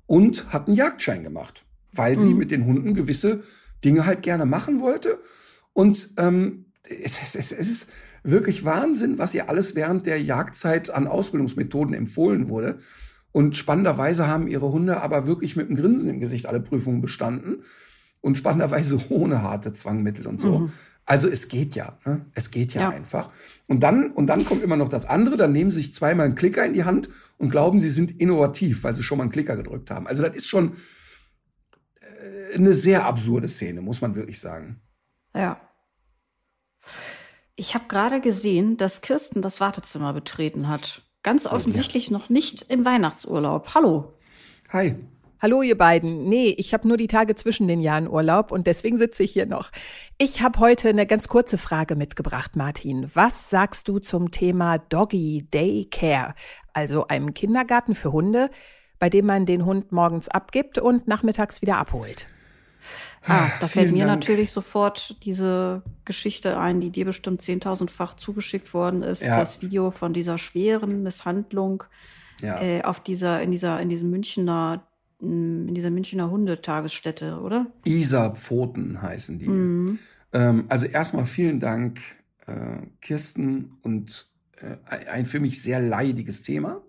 und hat einen Jagdschein gemacht, weil sie mhm. mit den Hunden gewisse Dinge halt gerne machen wollte. Und ähm, es, es, es ist wirklich Wahnsinn, was ihr alles während der Jagdzeit an Ausbildungsmethoden empfohlen wurde. Und spannenderweise haben ihre Hunde aber wirklich mit einem Grinsen im Gesicht alle Prüfungen bestanden. Und spannenderweise ohne harte Zwangmittel und so. Mhm. Also es geht ja, ne? es geht ja, ja, einfach. Und dann, und dann kommt immer noch das andere, dann nehmen sie sich zweimal einen Klicker in die Hand und glauben, sie sind innovativ, weil sie schon mal einen Klicker gedrückt haben. Also das ist schon äh, eine sehr absurde Szene, muss man wirklich sagen. Ja. Ich habe gerade gesehen, dass Kirsten das Wartezimmer betreten hat. Ganz offensichtlich oh, ja. noch nicht im Weihnachtsurlaub. Hallo. Hi. Hallo ihr beiden. Nee, ich habe nur die Tage zwischen den Jahren Urlaub und deswegen sitze ich hier noch. Ich habe heute eine ganz kurze Frage mitgebracht, Martin. Was sagst du zum Thema Doggy Daycare, also einem Kindergarten für Hunde, bei dem man den Hund morgens abgibt und nachmittags wieder abholt? Ah, da fällt mir Dank. natürlich sofort diese Geschichte ein, die dir bestimmt zehntausendfach zugeschickt worden ist. Ja. Das Video von dieser schweren Misshandlung ja. äh, auf dieser, in dieser, in diesem Münchner, in dieser Münchner Hundetagesstätte, oder? Isar-Pfoten heißen die. Mhm. Ähm, also erstmal vielen Dank, äh, Kirsten, und äh, ein für mich sehr leidiges Thema.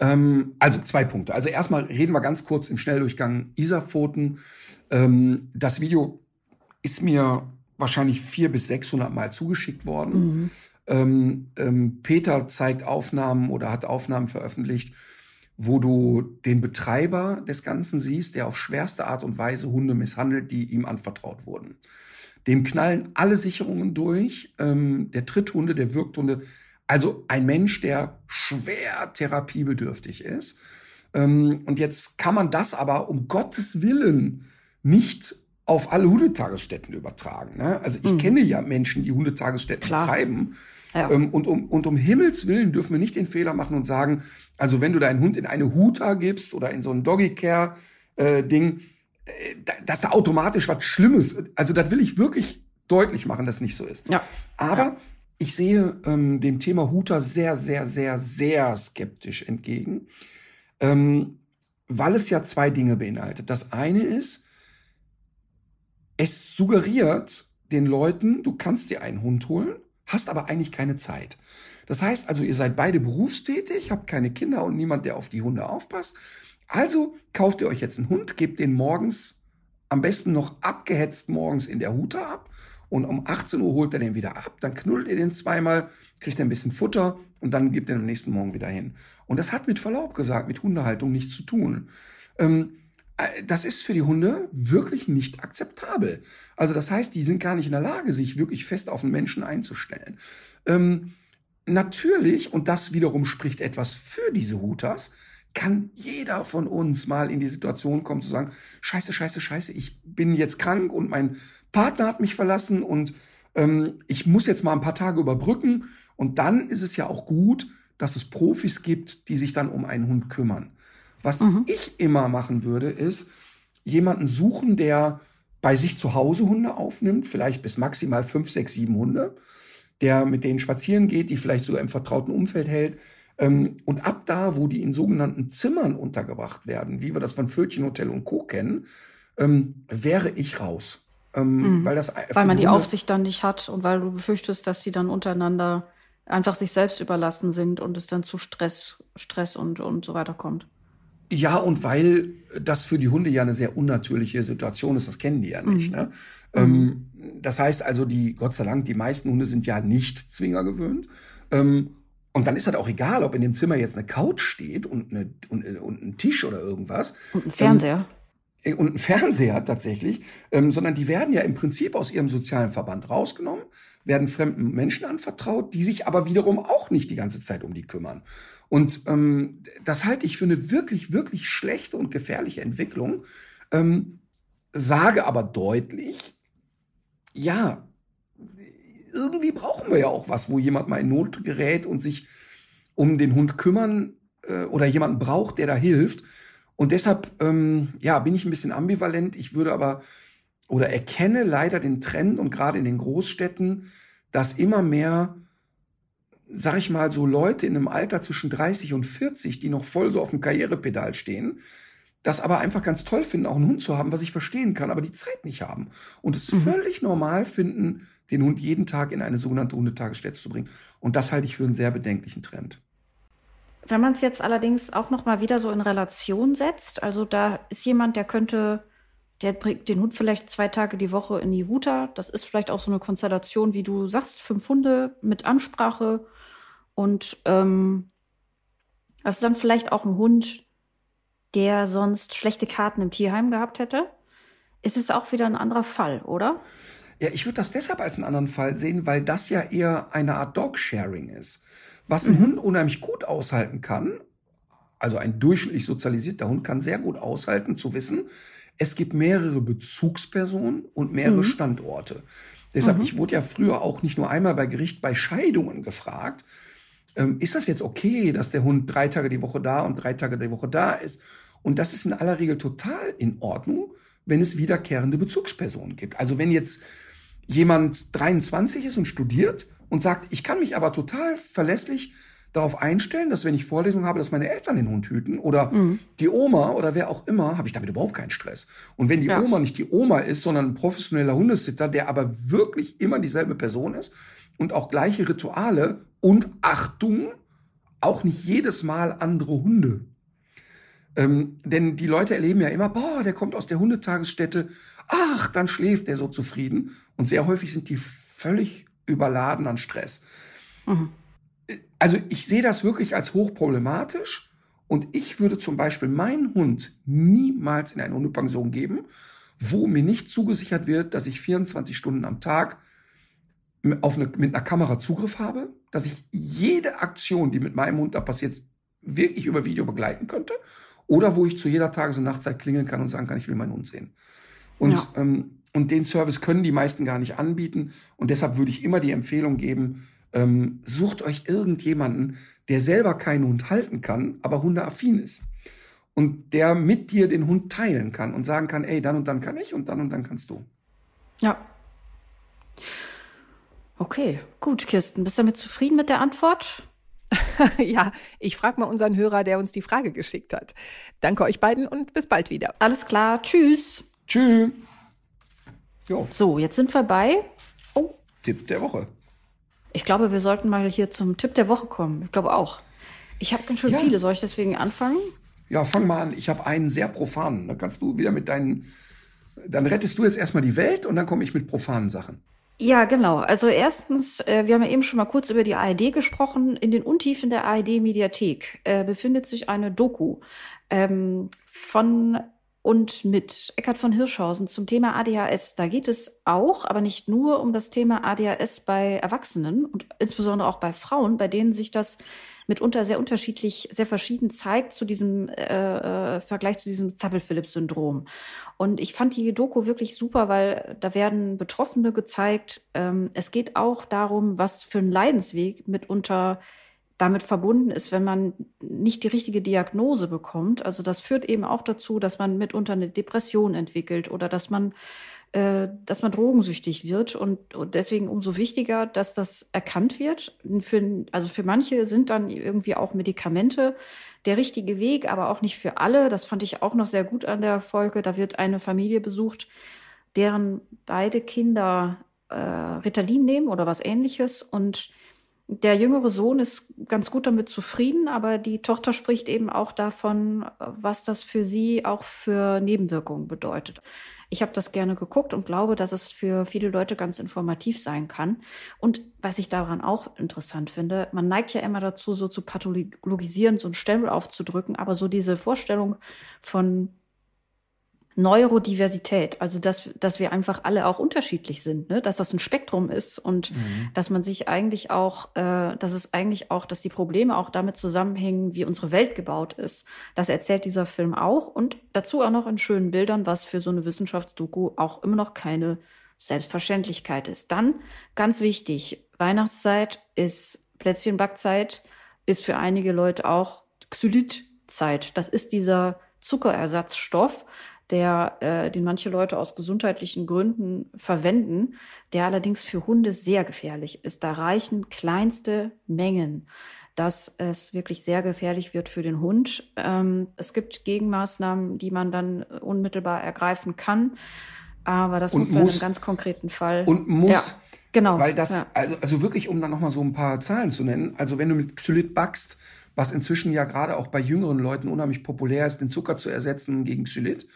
Ähm, also zwei Punkte. Also erstmal reden wir ganz kurz im Schnelldurchgang Isarpfoten. Ähm, das Video ist mir wahrscheinlich vier bis 600 Mal zugeschickt worden. Mhm. Ähm, ähm, Peter zeigt Aufnahmen oder hat Aufnahmen veröffentlicht, wo du den Betreiber des Ganzen siehst, der auf schwerste Art und Weise Hunde misshandelt, die ihm anvertraut wurden. Dem knallen alle Sicherungen durch. Ähm, der tritt Hunde, der wirkt Hunde. Also ein Mensch, der schwer therapiebedürftig ist. Ähm, und jetzt kann man das aber um Gottes Willen nicht auf alle Hundetagesstätten übertragen. Ne? Also ich mhm. kenne ja Menschen, die Hundetagesstätten Klar. betreiben. Ja. Ähm, und, um, und um Himmels Willen dürfen wir nicht den Fehler machen und sagen, also wenn du deinen Hund in eine Huta gibst oder in so ein Doggy-Care-Ding, äh, äh, dass da automatisch was Schlimmes, also das will ich wirklich deutlich machen, dass nicht so ist. Ja. Aber ja ich sehe ähm, dem Thema Huter sehr, sehr, sehr, sehr skeptisch entgegen, ähm, weil es ja zwei Dinge beinhaltet. Das eine ist, es suggeriert den Leuten, du kannst dir einen Hund holen, hast aber eigentlich keine Zeit. Das heißt also, ihr seid beide berufstätig, habt keine Kinder und niemand, der auf die Hunde aufpasst. Also kauft ihr euch jetzt einen Hund, gebt den morgens, am besten noch abgehetzt morgens in der Hute ab und um 18 Uhr holt er den wieder ab, dann knuddelt ihr den zweimal, kriegt ein bisschen Futter und dann gibt er am nächsten Morgen wieder hin. Und das hat mit Verlaub gesagt, mit Hundehaltung nichts zu tun. Ähm, äh, das ist für die Hunde wirklich nicht akzeptabel. Also das heißt, die sind gar nicht in der Lage, sich wirklich fest auf einen Menschen einzustellen. Ähm, natürlich, und das wiederum spricht etwas für diese Hutas, kann jeder von uns mal in die Situation kommen zu sagen, scheiße, scheiße, scheiße, ich bin jetzt krank und mein Partner hat mich verlassen und ähm, ich muss jetzt mal ein paar Tage überbrücken. Und dann ist es ja auch gut, dass es Profis gibt, die sich dann um einen Hund kümmern. Was mhm. ich immer machen würde, ist jemanden suchen, der bei sich zu Hause Hunde aufnimmt, vielleicht bis maximal fünf, sechs, sieben Hunde, der mit denen spazieren geht, die vielleicht sogar im vertrauten Umfeld hält, ähm, und ab da, wo die in sogenannten Zimmern untergebracht werden, wie wir das von Fötchenhotel und Co. kennen, ähm, wäre ich raus. Ähm, mhm. weil, das weil man die Hunde Aufsicht dann nicht hat und weil du befürchtest, dass sie dann untereinander einfach sich selbst überlassen sind und es dann zu Stress, Stress und, und so weiter kommt. Ja, und weil das für die Hunde ja eine sehr unnatürliche Situation ist, das kennen die ja nicht. Mhm. Ne? Ähm, das heißt also, die, Gott sei Dank, die meisten Hunde sind ja nicht Zwinger gewöhnt. Ähm, und dann ist das auch egal, ob in dem Zimmer jetzt eine Couch steht und, eine, und, und ein Tisch oder irgendwas. Und ein Fernseher. Ähm, und ein Fernseher tatsächlich, ähm, sondern die werden ja im Prinzip aus ihrem sozialen Verband rausgenommen, werden fremden Menschen anvertraut, die sich aber wiederum auch nicht die ganze Zeit um die kümmern. Und ähm, das halte ich für eine wirklich, wirklich schlechte und gefährliche Entwicklung. Ähm, sage aber deutlich, ja, irgendwie brauchen wir ja auch was, wo jemand mal in Not gerät und sich um den Hund kümmern äh, oder jemanden braucht, der da hilft. Und deshalb, ähm, ja, bin ich ein bisschen ambivalent. Ich würde aber oder erkenne leider den Trend und gerade in den Großstädten, dass immer mehr, sag ich mal, so Leute in einem Alter zwischen 30 und 40, die noch voll so auf dem Karrierepedal stehen, das aber einfach ganz toll finden, auch einen Hund zu haben, was ich verstehen kann, aber die Zeit nicht haben. Und es mhm. völlig normal finden, den Hund jeden Tag in eine sogenannte Hundetagesstätte zu bringen. Und das halte ich für einen sehr bedenklichen Trend. Wenn man es jetzt allerdings auch noch mal wieder so in Relation setzt, also da ist jemand, der könnte, der bringt den Hund vielleicht zwei Tage die Woche in die Huta. Das ist vielleicht auch so eine Konstellation, wie du sagst, fünf Hunde mit Ansprache und ähm, das ist dann vielleicht auch ein Hund, der sonst schlechte Karten im Tierheim gehabt hätte. Ist es auch wieder ein anderer Fall, oder? Ja, ich würde das deshalb als einen anderen Fall sehen, weil das ja eher eine Art Dog-Sharing ist. Was ein mhm. Hund unheimlich gut aushalten kann, also ein durchschnittlich sozialisierter Hund kann sehr gut aushalten zu wissen, es gibt mehrere Bezugspersonen und mehrere mhm. Standorte. Deshalb, mhm. ich wurde ja früher auch nicht nur einmal bei Gericht bei Scheidungen gefragt, ähm, ist das jetzt okay, dass der Hund drei Tage die Woche da und drei Tage die Woche da ist? Und das ist in aller Regel total in Ordnung, wenn es wiederkehrende Bezugspersonen gibt. Also wenn jetzt jemand 23 ist und studiert und sagt, ich kann mich aber total verlässlich darauf einstellen, dass wenn ich Vorlesungen habe, dass meine Eltern den Hund hüten oder mhm. die Oma oder wer auch immer, habe ich damit überhaupt keinen Stress. Und wenn die ja. Oma nicht die Oma ist, sondern ein professioneller Hundesitter, der aber wirklich immer dieselbe Person ist und auch gleiche Rituale und Achtung, auch nicht jedes Mal andere Hunde. Ähm, denn die Leute erleben ja immer, boah, der kommt aus der Hundetagesstätte, ach, dann schläft der so zufrieden. Und sehr häufig sind die völlig überladen an Stress. Mhm. Also ich sehe das wirklich als hochproblematisch und ich würde zum Beispiel meinen Hund niemals in eine Hundepension geben, wo mir nicht zugesichert wird, dass ich 24 Stunden am Tag auf eine, mit einer Kamera Zugriff habe, dass ich jede Aktion, die mit meinem Hund da passiert, wirklich über Video begleiten könnte. Oder wo ich zu jeder Tages- und Nachtzeit klingeln kann und sagen kann, ich will meinen Hund sehen. Und, ja. ähm, und den Service können die meisten gar nicht anbieten. Und deshalb würde ich immer die Empfehlung geben, ähm, sucht euch irgendjemanden, der selber keinen Hund halten kann, aber hundeaffin ist. Und der mit dir den Hund teilen kann und sagen kann, ey, dann und dann kann ich und dann und dann kannst du. Ja. Okay, gut, Kirsten. Bist du damit zufrieden mit der Antwort? ja, ich frage mal unseren Hörer, der uns die Frage geschickt hat. Danke euch beiden und bis bald wieder. Alles klar, tschüss. Tschüss. Jo. So, jetzt sind wir bei. Oh. Tipp der Woche. Ich glaube, wir sollten mal hier zum Tipp der Woche kommen. Ich glaube auch. Ich habe ganz schön ja. viele. Soll ich deswegen anfangen? Ja, fang mal an. Ich habe einen sehr profanen. Da kannst du wieder mit deinen. Dann rettest du jetzt erstmal die Welt und dann komme ich mit profanen Sachen. Ja, genau. Also erstens, äh, wir haben ja eben schon mal kurz über die ARD gesprochen. In den Untiefen der ARD-Mediathek äh, befindet sich eine Doku ähm, von und mit Eckhard von Hirschhausen zum Thema ADHS. Da geht es auch, aber nicht nur um das Thema ADHS bei Erwachsenen und insbesondere auch bei Frauen, bei denen sich das mitunter sehr unterschiedlich, sehr verschieden zeigt zu diesem äh, äh, Vergleich zu diesem Zappel-Phillips-Syndrom. Und ich fand die Doku wirklich super, weil da werden Betroffene gezeigt. Ähm, es geht auch darum, was für ein Leidensweg mitunter damit verbunden ist, wenn man nicht die richtige Diagnose bekommt. Also das führt eben auch dazu, dass man mitunter eine Depression entwickelt oder dass man äh, dass man drogensüchtig wird und, und deswegen umso wichtiger, dass das erkannt wird. Für, also für manche sind dann irgendwie auch Medikamente der richtige Weg, aber auch nicht für alle. Das fand ich auch noch sehr gut an der Folge. Da wird eine Familie besucht, deren beide Kinder äh, Ritalin nehmen oder was ähnliches und der jüngere Sohn ist ganz gut damit zufrieden, aber die Tochter spricht eben auch davon, was das für sie auch für Nebenwirkungen bedeutet. Ich habe das gerne geguckt und glaube, dass es für viele Leute ganz informativ sein kann. Und was ich daran auch interessant finde, man neigt ja immer dazu, so zu pathologisieren, so ein Stempel aufzudrücken, aber so diese Vorstellung von Neurodiversität, also dass, dass wir einfach alle auch unterschiedlich sind, ne? dass das ein Spektrum ist und mhm. dass man sich eigentlich auch, äh, dass es eigentlich auch, dass die Probleme auch damit zusammenhängen, wie unsere Welt gebaut ist. Das erzählt dieser Film auch und dazu auch noch in schönen Bildern, was für so eine Wissenschaftsdoku auch immer noch keine Selbstverständlichkeit ist. Dann ganz wichtig, Weihnachtszeit ist Plätzchenbackzeit, ist für einige Leute auch Xylitzeit. Das ist dieser Zuckerersatzstoff, der, äh, den manche Leute aus gesundheitlichen Gründen verwenden, der allerdings für Hunde sehr gefährlich ist. Da reichen kleinste Mengen dass es wirklich sehr gefährlich wird für den Hund. Ähm, es gibt Gegenmaßnahmen, die man dann unmittelbar ergreifen kann, aber das muss, muss in einem ganz konkreten Fall. Und muss. Ja, genau. Weil das, ja. also, also wirklich, um dann nochmal so ein paar Zahlen zu nennen, also wenn du mit Xylit backst, was inzwischen ja gerade auch bei jüngeren Leuten unheimlich populär ist, den Zucker zu ersetzen gegen Xylit,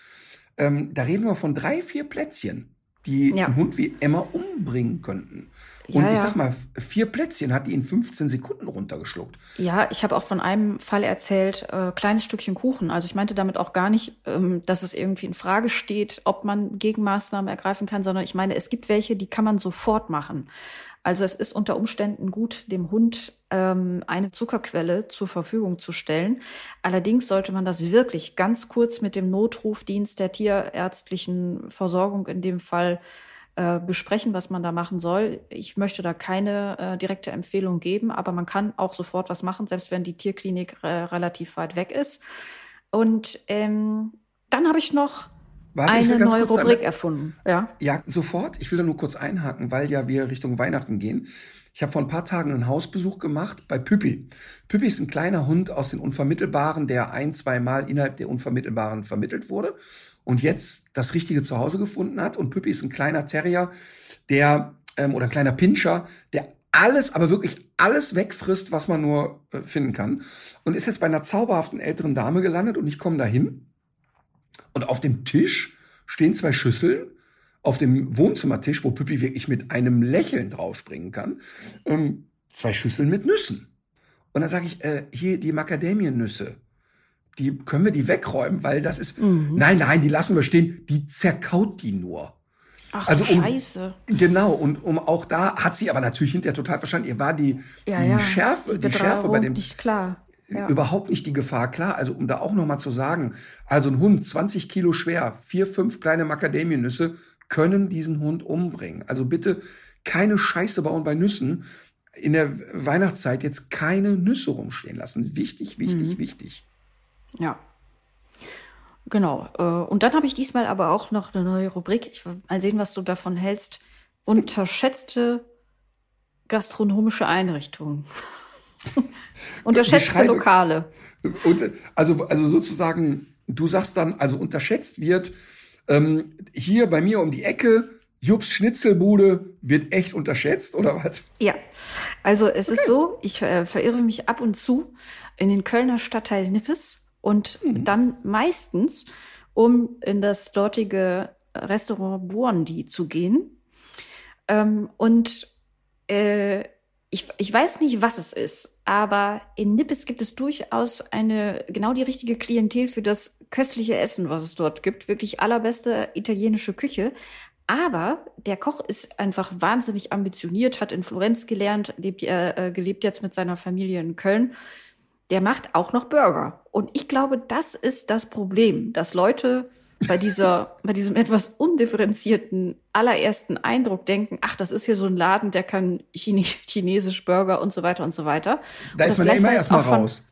ähm, da reden wir von drei, vier Plätzchen, die ja. einen Hund wie Emma umbringen könnten. Und ja, ich sag mal, vier Plätzchen hat die in 15 Sekunden runtergeschluckt. Ja, ich habe auch von einem Fall erzählt, äh, kleines Stückchen Kuchen. Also ich meinte damit auch gar nicht, ähm, dass es irgendwie in Frage steht, ob man Gegenmaßnahmen ergreifen kann, sondern ich meine, es gibt welche, die kann man sofort machen. Also es ist unter Umständen gut, dem Hund ähm, eine Zuckerquelle zur Verfügung zu stellen. Allerdings sollte man das wirklich ganz kurz mit dem Notrufdienst der tierärztlichen Versorgung in dem Fall äh, besprechen, was man da machen soll. Ich möchte da keine äh, direkte Empfehlung geben, aber man kann auch sofort was machen, selbst wenn die Tierklinik äh, relativ weit weg ist. Und ähm, dann habe ich noch Warte, eine neue Rubrik sagen, erfunden. Ja. ja, sofort. Ich will da nur kurz einhaken, weil ja wir Richtung Weihnachten gehen. Ich habe vor ein paar Tagen einen Hausbesuch gemacht bei Püppi. Püppi ist ein kleiner Hund aus den Unvermittelbaren, der ein, zwei Mal innerhalb der Unvermittelbaren vermittelt wurde und jetzt das richtige Zuhause gefunden hat. Und Püppi ist ein kleiner Terrier, der ähm, oder ein kleiner Pinscher, der alles, aber wirklich alles wegfrisst, was man nur äh, finden kann. Und ist jetzt bei einer zauberhaften älteren Dame gelandet und ich komme dahin und auf dem Tisch stehen zwei Schüsseln auf dem Wohnzimmertisch, wo Püppi wirklich mit einem Lächeln draufspringen kann, ähm, zwei Schüsseln mit Nüssen. Und dann sage ich, äh, hier die Macadamiennüsse, die können wir die wegräumen, weil das ist, mhm. nein, nein, die lassen wir stehen, die zerkaut die nur. Ach, also um, Scheiße. Genau, und um auch da hat sie aber natürlich hinterher total verstanden, ihr war die, ja, die ja. Schärfe, die, die Schärfe bei dem. Nicht klar ja. überhaupt nicht die Gefahr. Klar, also um da auch nochmal zu sagen, also ein Hund, 20 Kilo schwer, vier, fünf kleine Macadamiennüsse können diesen Hund umbringen. Also bitte keine Scheiße bauen bei Nüssen. In der Weihnachtszeit jetzt keine Nüsse rumstehen lassen. Wichtig, wichtig, mhm. wichtig. Ja. Genau. Äh, und dann habe ich diesmal aber auch noch eine neue Rubrik. Ich will mal sehen, was du davon hältst. Unterschätzte gastronomische Einrichtungen. Unterschätzte Lokale. Und, also, also sozusagen, du sagst dann, also unterschätzt wird, ähm, hier bei mir um die Ecke, Jups Schnitzelbude wird echt unterschätzt, oder was? Ja, also es okay. ist so, ich äh, verirre mich ab und zu in den Kölner Stadtteil Nippes und mhm. dann meistens, um in das dortige Restaurant Buondi zu gehen. Ähm, und äh, ich, ich weiß nicht, was es ist, aber in Nippes gibt es durchaus eine, genau die richtige Klientel für das köstliche Essen, was es dort gibt. Wirklich allerbeste italienische Küche. Aber der Koch ist einfach wahnsinnig ambitioniert, hat in Florenz gelernt, lebt, äh, äh, gelebt jetzt mit seiner Familie in Köln. Der macht auch noch Burger. Und ich glaube, das ist das Problem, dass Leute bei dieser, bei diesem etwas undifferenzierten allerersten Eindruck denken, ach, das ist hier so ein Laden, der kann Chine chinesisch Burger und so weiter und so weiter. Da ist man ja immer erstmal raus.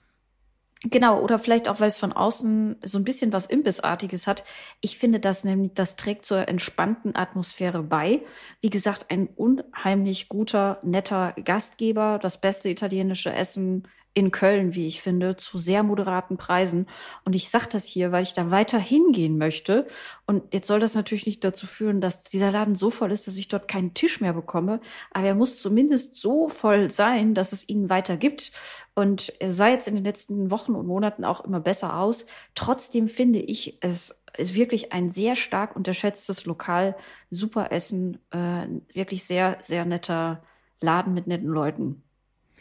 Genau, oder vielleicht auch, weil es von außen so ein bisschen was Imbissartiges hat. Ich finde das nämlich, das trägt zur entspannten Atmosphäre bei. Wie gesagt, ein unheimlich guter, netter Gastgeber, das beste italienische Essen in Köln, wie ich finde, zu sehr moderaten Preisen. Und ich sage das hier, weil ich da weiter hingehen möchte. Und jetzt soll das natürlich nicht dazu führen, dass dieser Laden so voll ist, dass ich dort keinen Tisch mehr bekomme. Aber er muss zumindest so voll sein, dass es ihn weiter gibt. Und er sah jetzt in den letzten Wochen und Monaten auch immer besser aus. Trotzdem finde ich es ist wirklich ein sehr stark unterschätztes Lokal, super Essen, äh, wirklich sehr, sehr netter Laden mit netten Leuten.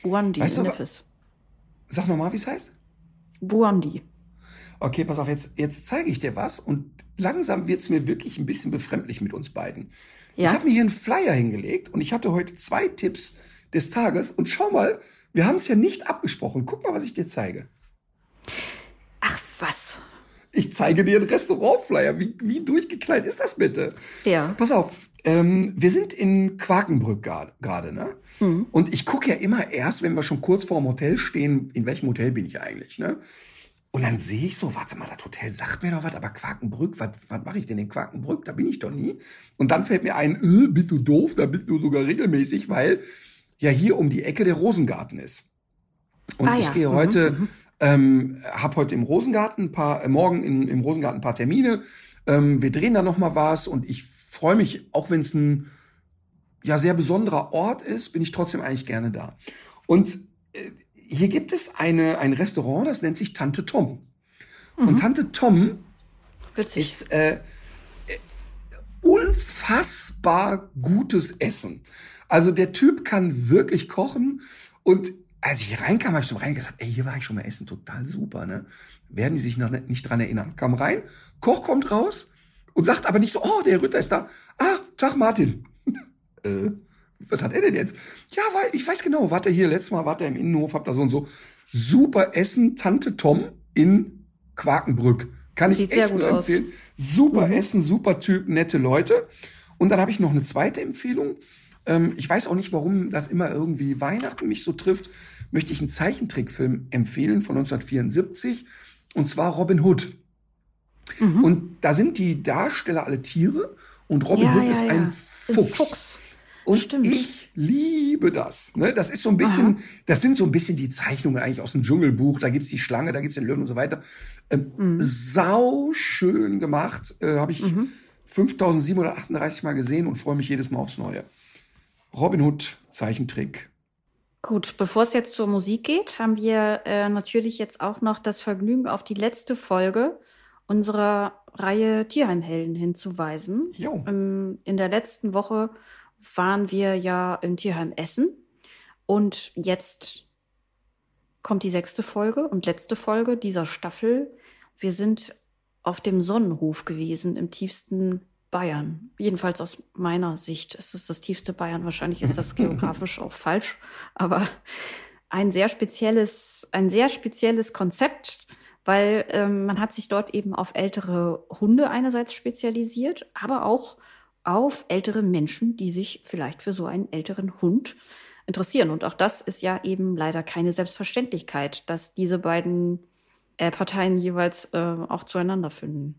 Buandi Weißt du, Nippes. Sag nochmal, wie es heißt? Buandi. Okay, pass auf, jetzt, jetzt zeige ich dir was und langsam wird's mir wirklich ein bisschen befremdlich mit uns beiden. Ich Ja? habe mir hier einen Flyer hingelegt und ich hatte heute zwei Tipps des Tages und schau mal, wir haben es ja nicht abgesprochen. Guck mal, was ich dir zeige. Ach, was? Ich zeige dir einen Restaurantflyer. Wie, wie durchgeknallt ist das bitte? Ja. Pass auf. Ähm, wir sind in Quakenbrück gerade, ne? Und ich gucke ja immer erst, wenn wir schon kurz vor dem Hotel stehen, in welchem Hotel bin ich eigentlich, ne? Und dann sehe ich so, warte mal, das Hotel sagt mir doch was, aber Quakenbrück, was, was mache ich denn in Quakenbrück? Da bin ich doch nie. Und dann fällt mir ein, äh, bist du doof? Da bist du sogar regelmäßig, weil ja hier um die Ecke der Rosengarten ist. Und Ah, ich ja. gehe Mhm, heute, ähm, habe heute im Rosengarten ein paar, äh, morgen in, im Rosengarten ein paar Termine. Ähm, wir drehen da noch mal was und ich freue mich, auch wenn es ein ja sehr besonderer Ort ist, bin ich trotzdem eigentlich gerne da. Und äh, hier gibt es eine, ein Restaurant, das nennt sich Tante Tom. Und Tante Tom Witzig. ist äh, äh, unfassbar gutes Essen. Also der Typ kann wirklich kochen und als ich hier reinkam, habe ich so rein gesagt, ey, hier war ich schon mal essen, total super, ne? Werden die sich noch nicht, nicht dran erinnern. Kam rein, Koch kommt raus und sagt aber nicht so, oh, der Ritter ist da. Ah, Tag Martin. äh, was hat er denn jetzt? Ja, weil ich weiß genau, warte hier, letztes Mal war er im Innenhof, hab da so und so. Super Essen, Tante Tom in Quakenbrück. Kann ich Sieht sehr echt gut nur aus. empfehlen. Super Essen, super Typ, nette Leute. Und dann habe ich noch eine zweite Empfehlung. Ähm, ich weiß auch nicht, warum das immer irgendwie Weihnachten mich so trifft. Möchte ich einen Zeichentrickfilm empfehlen von 1974. Und zwar Robin Hood. Mhm. Und da sind die Darsteller alle Tiere. Und Robin Ja, Hood ja, ist ja. ein Ein Fuchs. Fuchs. Und Stimmt. ich liebe das. Ne? Das ist so ein bisschen, das sind so ein bisschen die Zeichnungen eigentlich aus dem Dschungelbuch. Da gibt's die Schlange, da gibt's den Löwen und so weiter. Ähm, Mhm. Sau schön gemacht. Äh, Habe ich 5738 Mal gesehen und freue mich jedes Mal aufs Neue. Robin Hood, Zeichentrick. Gut, bevor es jetzt zur Musik geht, haben wir äh, natürlich jetzt auch noch das Vergnügen, auf die letzte Folge unserer Reihe Tierheimhelden hinzuweisen. Jo. Ähm, in der letzten Woche waren wir ja im Tierheim Essen und jetzt kommt die sechste Folge und letzte Folge dieser Staffel. Wir sind auf dem Sonnenhof gewesen im tiefsten Bayern. Jedenfalls aus meiner Sicht ist es das tiefste Bayern. Wahrscheinlich ist das geografisch auch falsch, aber ein sehr spezielles, ein sehr spezielles Konzept, weil ähm, man hat sich dort eben auf ältere Hunde einerseits spezialisiert, aber auch auf ältere Menschen, die sich vielleicht für so einen älteren Hund interessieren. Und auch das ist ja eben leider keine Selbstverständlichkeit, dass diese beiden äh, Parteien jeweils äh, auch zueinander finden.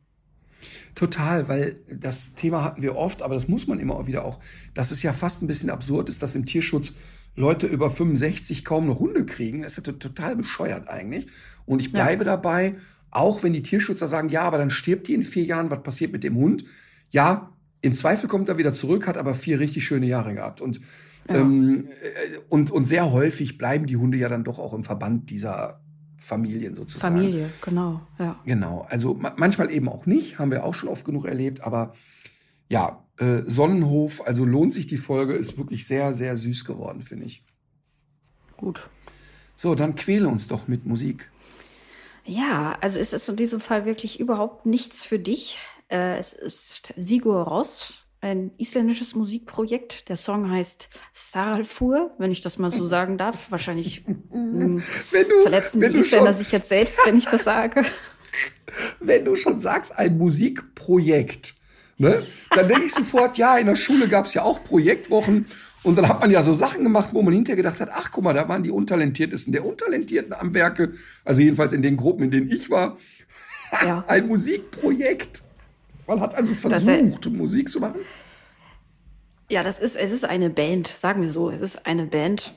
Total, weil das Thema hatten wir oft, aber das muss man immer wieder auch, dass es ja fast ein bisschen absurd ist, dass im Tierschutz Leute über 65 kaum noch Hunde kriegen. Das ist ja total bescheuert eigentlich. Und ich bleibe dabei, auch wenn die Tierschützer sagen, ja, aber dann stirbt die in vier Jahren, was passiert mit dem Hund? Ja, im Zweifel kommt er wieder zurück, hat aber vier richtig schöne Jahre gehabt. Und, ähm, äh, und, und sehr häufig bleiben die Hunde ja dann doch auch im Verband dieser Familien sozusagen. Familie, genau, ja. Genau, also ma manchmal eben auch nicht, haben wir auch schon oft genug erlebt, aber ja, äh, Sonnenhof, also lohnt sich die Folge, ist wirklich sehr, sehr süß geworden, finde ich. Gut. So, dann quäle uns doch mit Musik. Ja, also es ist in diesem Fall wirklich überhaupt nichts für dich. Äh, es ist Sigur Ross, ein isländisches Musikprojekt. Der Song heißt Saralfur, wenn ich das mal so sagen darf. Wahrscheinlich mh, Wenn du, verletzen die Isländer sich jetzt selbst, wenn ich das sage. wenn du schon sagst, ein Musikprojekt, ne, dann denke ich sofort, ja, in der Schule gab es ja auch Projektwochen und dann hat man ja so Sachen gemacht, wo man hinterher gedacht hat, ach guck mal, da waren die Untalentiertesten der Untalentierten am Werke, also jedenfalls in den Gruppen, in denen ich war, Ja. ein Musikprojekt. Man hat also versucht, Musik zu machen. Ja, das ist, es ist eine Band, sagen wir so. Es ist eine Band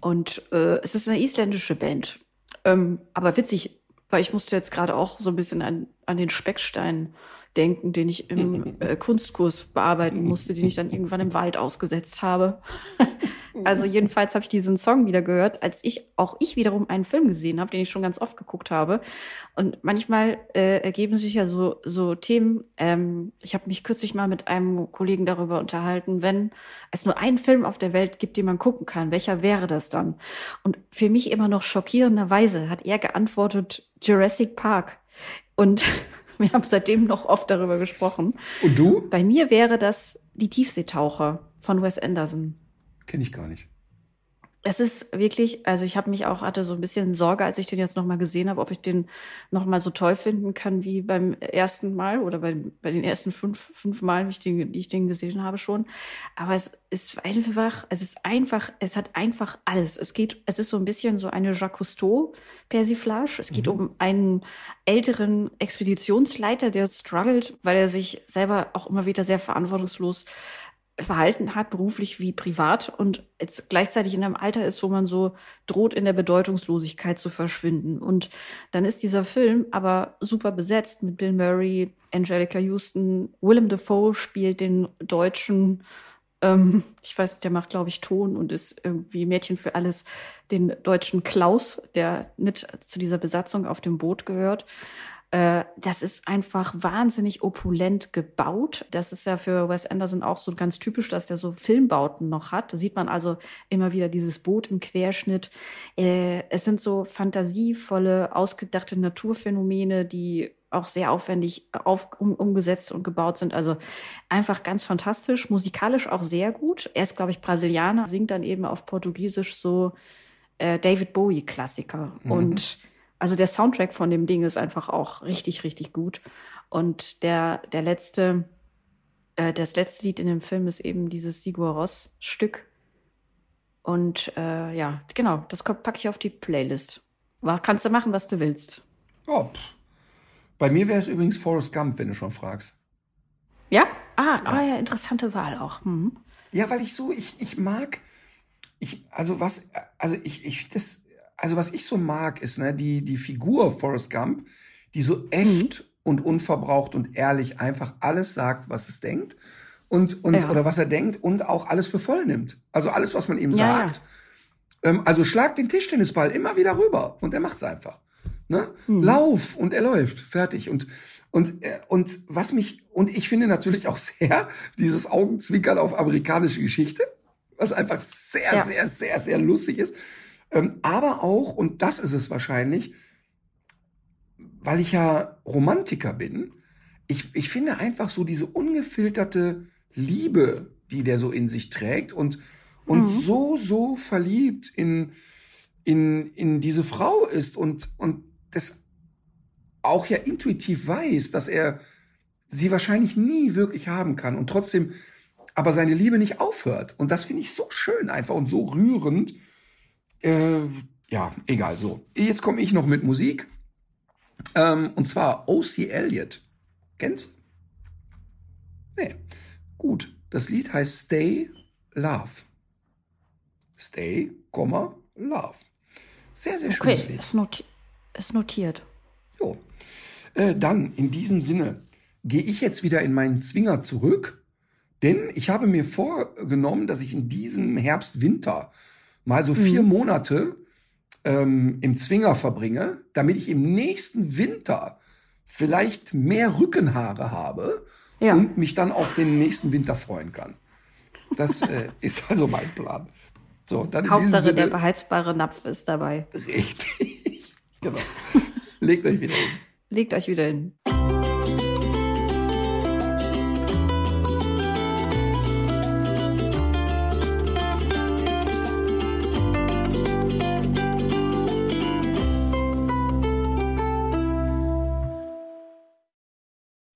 und äh, es ist eine isländische Band. Ähm, aber witzig, weil ich musste jetzt gerade auch so ein bisschen an, an den Speckstein denken, den ich im äh, Kunstkurs bearbeiten musste, den ich dann irgendwann im Wald ausgesetzt habe. also jedenfalls habe ich diesen Song wieder gehört, als ich auch ich wiederum einen Film gesehen habe, den ich schon ganz oft geguckt habe. Und manchmal äh, ergeben sich ja so so Themen. Ähm, ich habe mich kürzlich mal mit einem Kollegen darüber unterhalten, wenn es nur einen Film auf der Welt gibt, den man gucken kann, welcher wäre das dann? Und für mich immer noch schockierenderweise hat er geantwortet Jurassic Park. Und Wir haben seitdem noch oft darüber gesprochen. Und du? Bei mir wäre das die Tiefseetaucher von Wes Anderson. Kenne ich gar nicht es ist wirklich, also ich habe mich auch, hatte so ein bisschen Sorge, als ich den jetzt nochmal gesehen habe, ob ich den nochmal so toll finden kann wie beim ersten Mal oder bei, bei den ersten fünf, fünf Malen, wie ich den, die ich den gesehen habe schon. Aber es ist einfach, es ist einfach, es hat einfach alles. Es geht, es ist so ein bisschen so eine Jacques Cousteau Persiflage. Es geht mhm. um einen älteren Expeditionsleiter, der struggelt, weil er sich selber auch immer wieder sehr verantwortungslos verhalten hat, beruflich wie privat, und jetzt gleichzeitig in einem Alter ist, wo man so droht, in der Bedeutungslosigkeit zu verschwinden. Und dann ist dieser Film aber super besetzt mit Bill Murray, Angelica Houston, Willem Dafoe spielt den deutschen, ähm, ich weiß nicht, der macht, glaube ich, Ton und ist irgendwie Mädchen für alles, den deutschen Klaus, der mit zu dieser Besatzung auf dem Boot gehört. Äh, das ist einfach wahnsinnig opulent gebaut. Das ist ja für Wes Anderson auch so ganz typisch, dass er so Filmbauten noch hat. Da sieht man also immer wieder dieses Boot im Querschnitt. Äh, es sind so fantasievolle, ausgedachte Naturphänomene, die auch sehr aufwendig auf, um, umgesetzt und gebaut sind. Also einfach ganz fantastisch, musikalisch auch sehr gut. Er ist, glaube ich, Brasilianer, singt dann eben auf Portugiesisch so äh, David Bowie-Klassiker. Mhm. Und also der Soundtrack von dem Ding ist einfach auch richtig, richtig gut. Und der, der letzte, äh, das letzte Lied in dem Film ist eben dieses Sigur Ross Stück. Und äh, ja, genau, das packe ich auf die Playlist. War, kannst du machen, was du willst. Oh, Bei mir wäre es übrigens Forrest Gump, wenn du schon fragst. Ja? Ah, ja, ah, ja interessante Wahl auch. Mhm. Ja, weil ich so, ich, ich mag, ich, also was, also ich, ich das, also was ich so mag, ist ne, die, die Figur Forrest Gump, die so echt mhm. und unverbraucht und ehrlich einfach alles sagt, was es denkt und, und ja. oder was er denkt und auch alles für voll nimmt. Also alles, was man ihm ja, sagt. Ja. Ähm, also schlag den Tischtennisball immer wieder rüber und er macht's einfach. Ne? Mhm. Lauf und er läuft, fertig. Und und äh, und was mich und ich finde natürlich auch sehr dieses Augenzwinkern auf amerikanische Geschichte, was einfach sehr sehr sehr sehr lustig ist. Ähm, aber auch, und das ist es wahrscheinlich, weil ich ja Romantiker bin, ich, ich finde einfach so diese ungefilterte Liebe, die der so in sich trägt und, und mhm. so, so verliebt in, in, in diese Frau ist und, und das auch ja intuitiv weiß, dass er sie wahrscheinlich nie wirklich haben kann und trotzdem aber seine Liebe nicht aufhört. Und das finde ich so schön einfach und so rührend. Äh, ja, egal, so. Jetzt komme ich noch mit Musik. Ähm, und zwar O.C. Elliott. Kennst? Nee. Gut. Das Lied heißt Stay Love. Stay, Love. Sehr, sehr schönes okay, Lied. Ist, noti ist notiert. Jo. Äh, dann, in diesem Sinne, gehe ich jetzt wieder in meinen Zwinger zurück, denn ich habe mir vorgenommen, dass ich in diesem Herbst, Winter mal so vier mhm. Monate ähm, im Zwinger verbringe, damit ich im nächsten Winter vielleicht mehr Rückenhaare habe ja. und mich dann auf den nächsten Winter freuen kann. Das äh, ist also mein Plan. So, dann Hauptsache Sinne, der beheizbare Napf ist dabei. Richtig. Genau. Legt euch wieder hin. Legt euch wieder hin.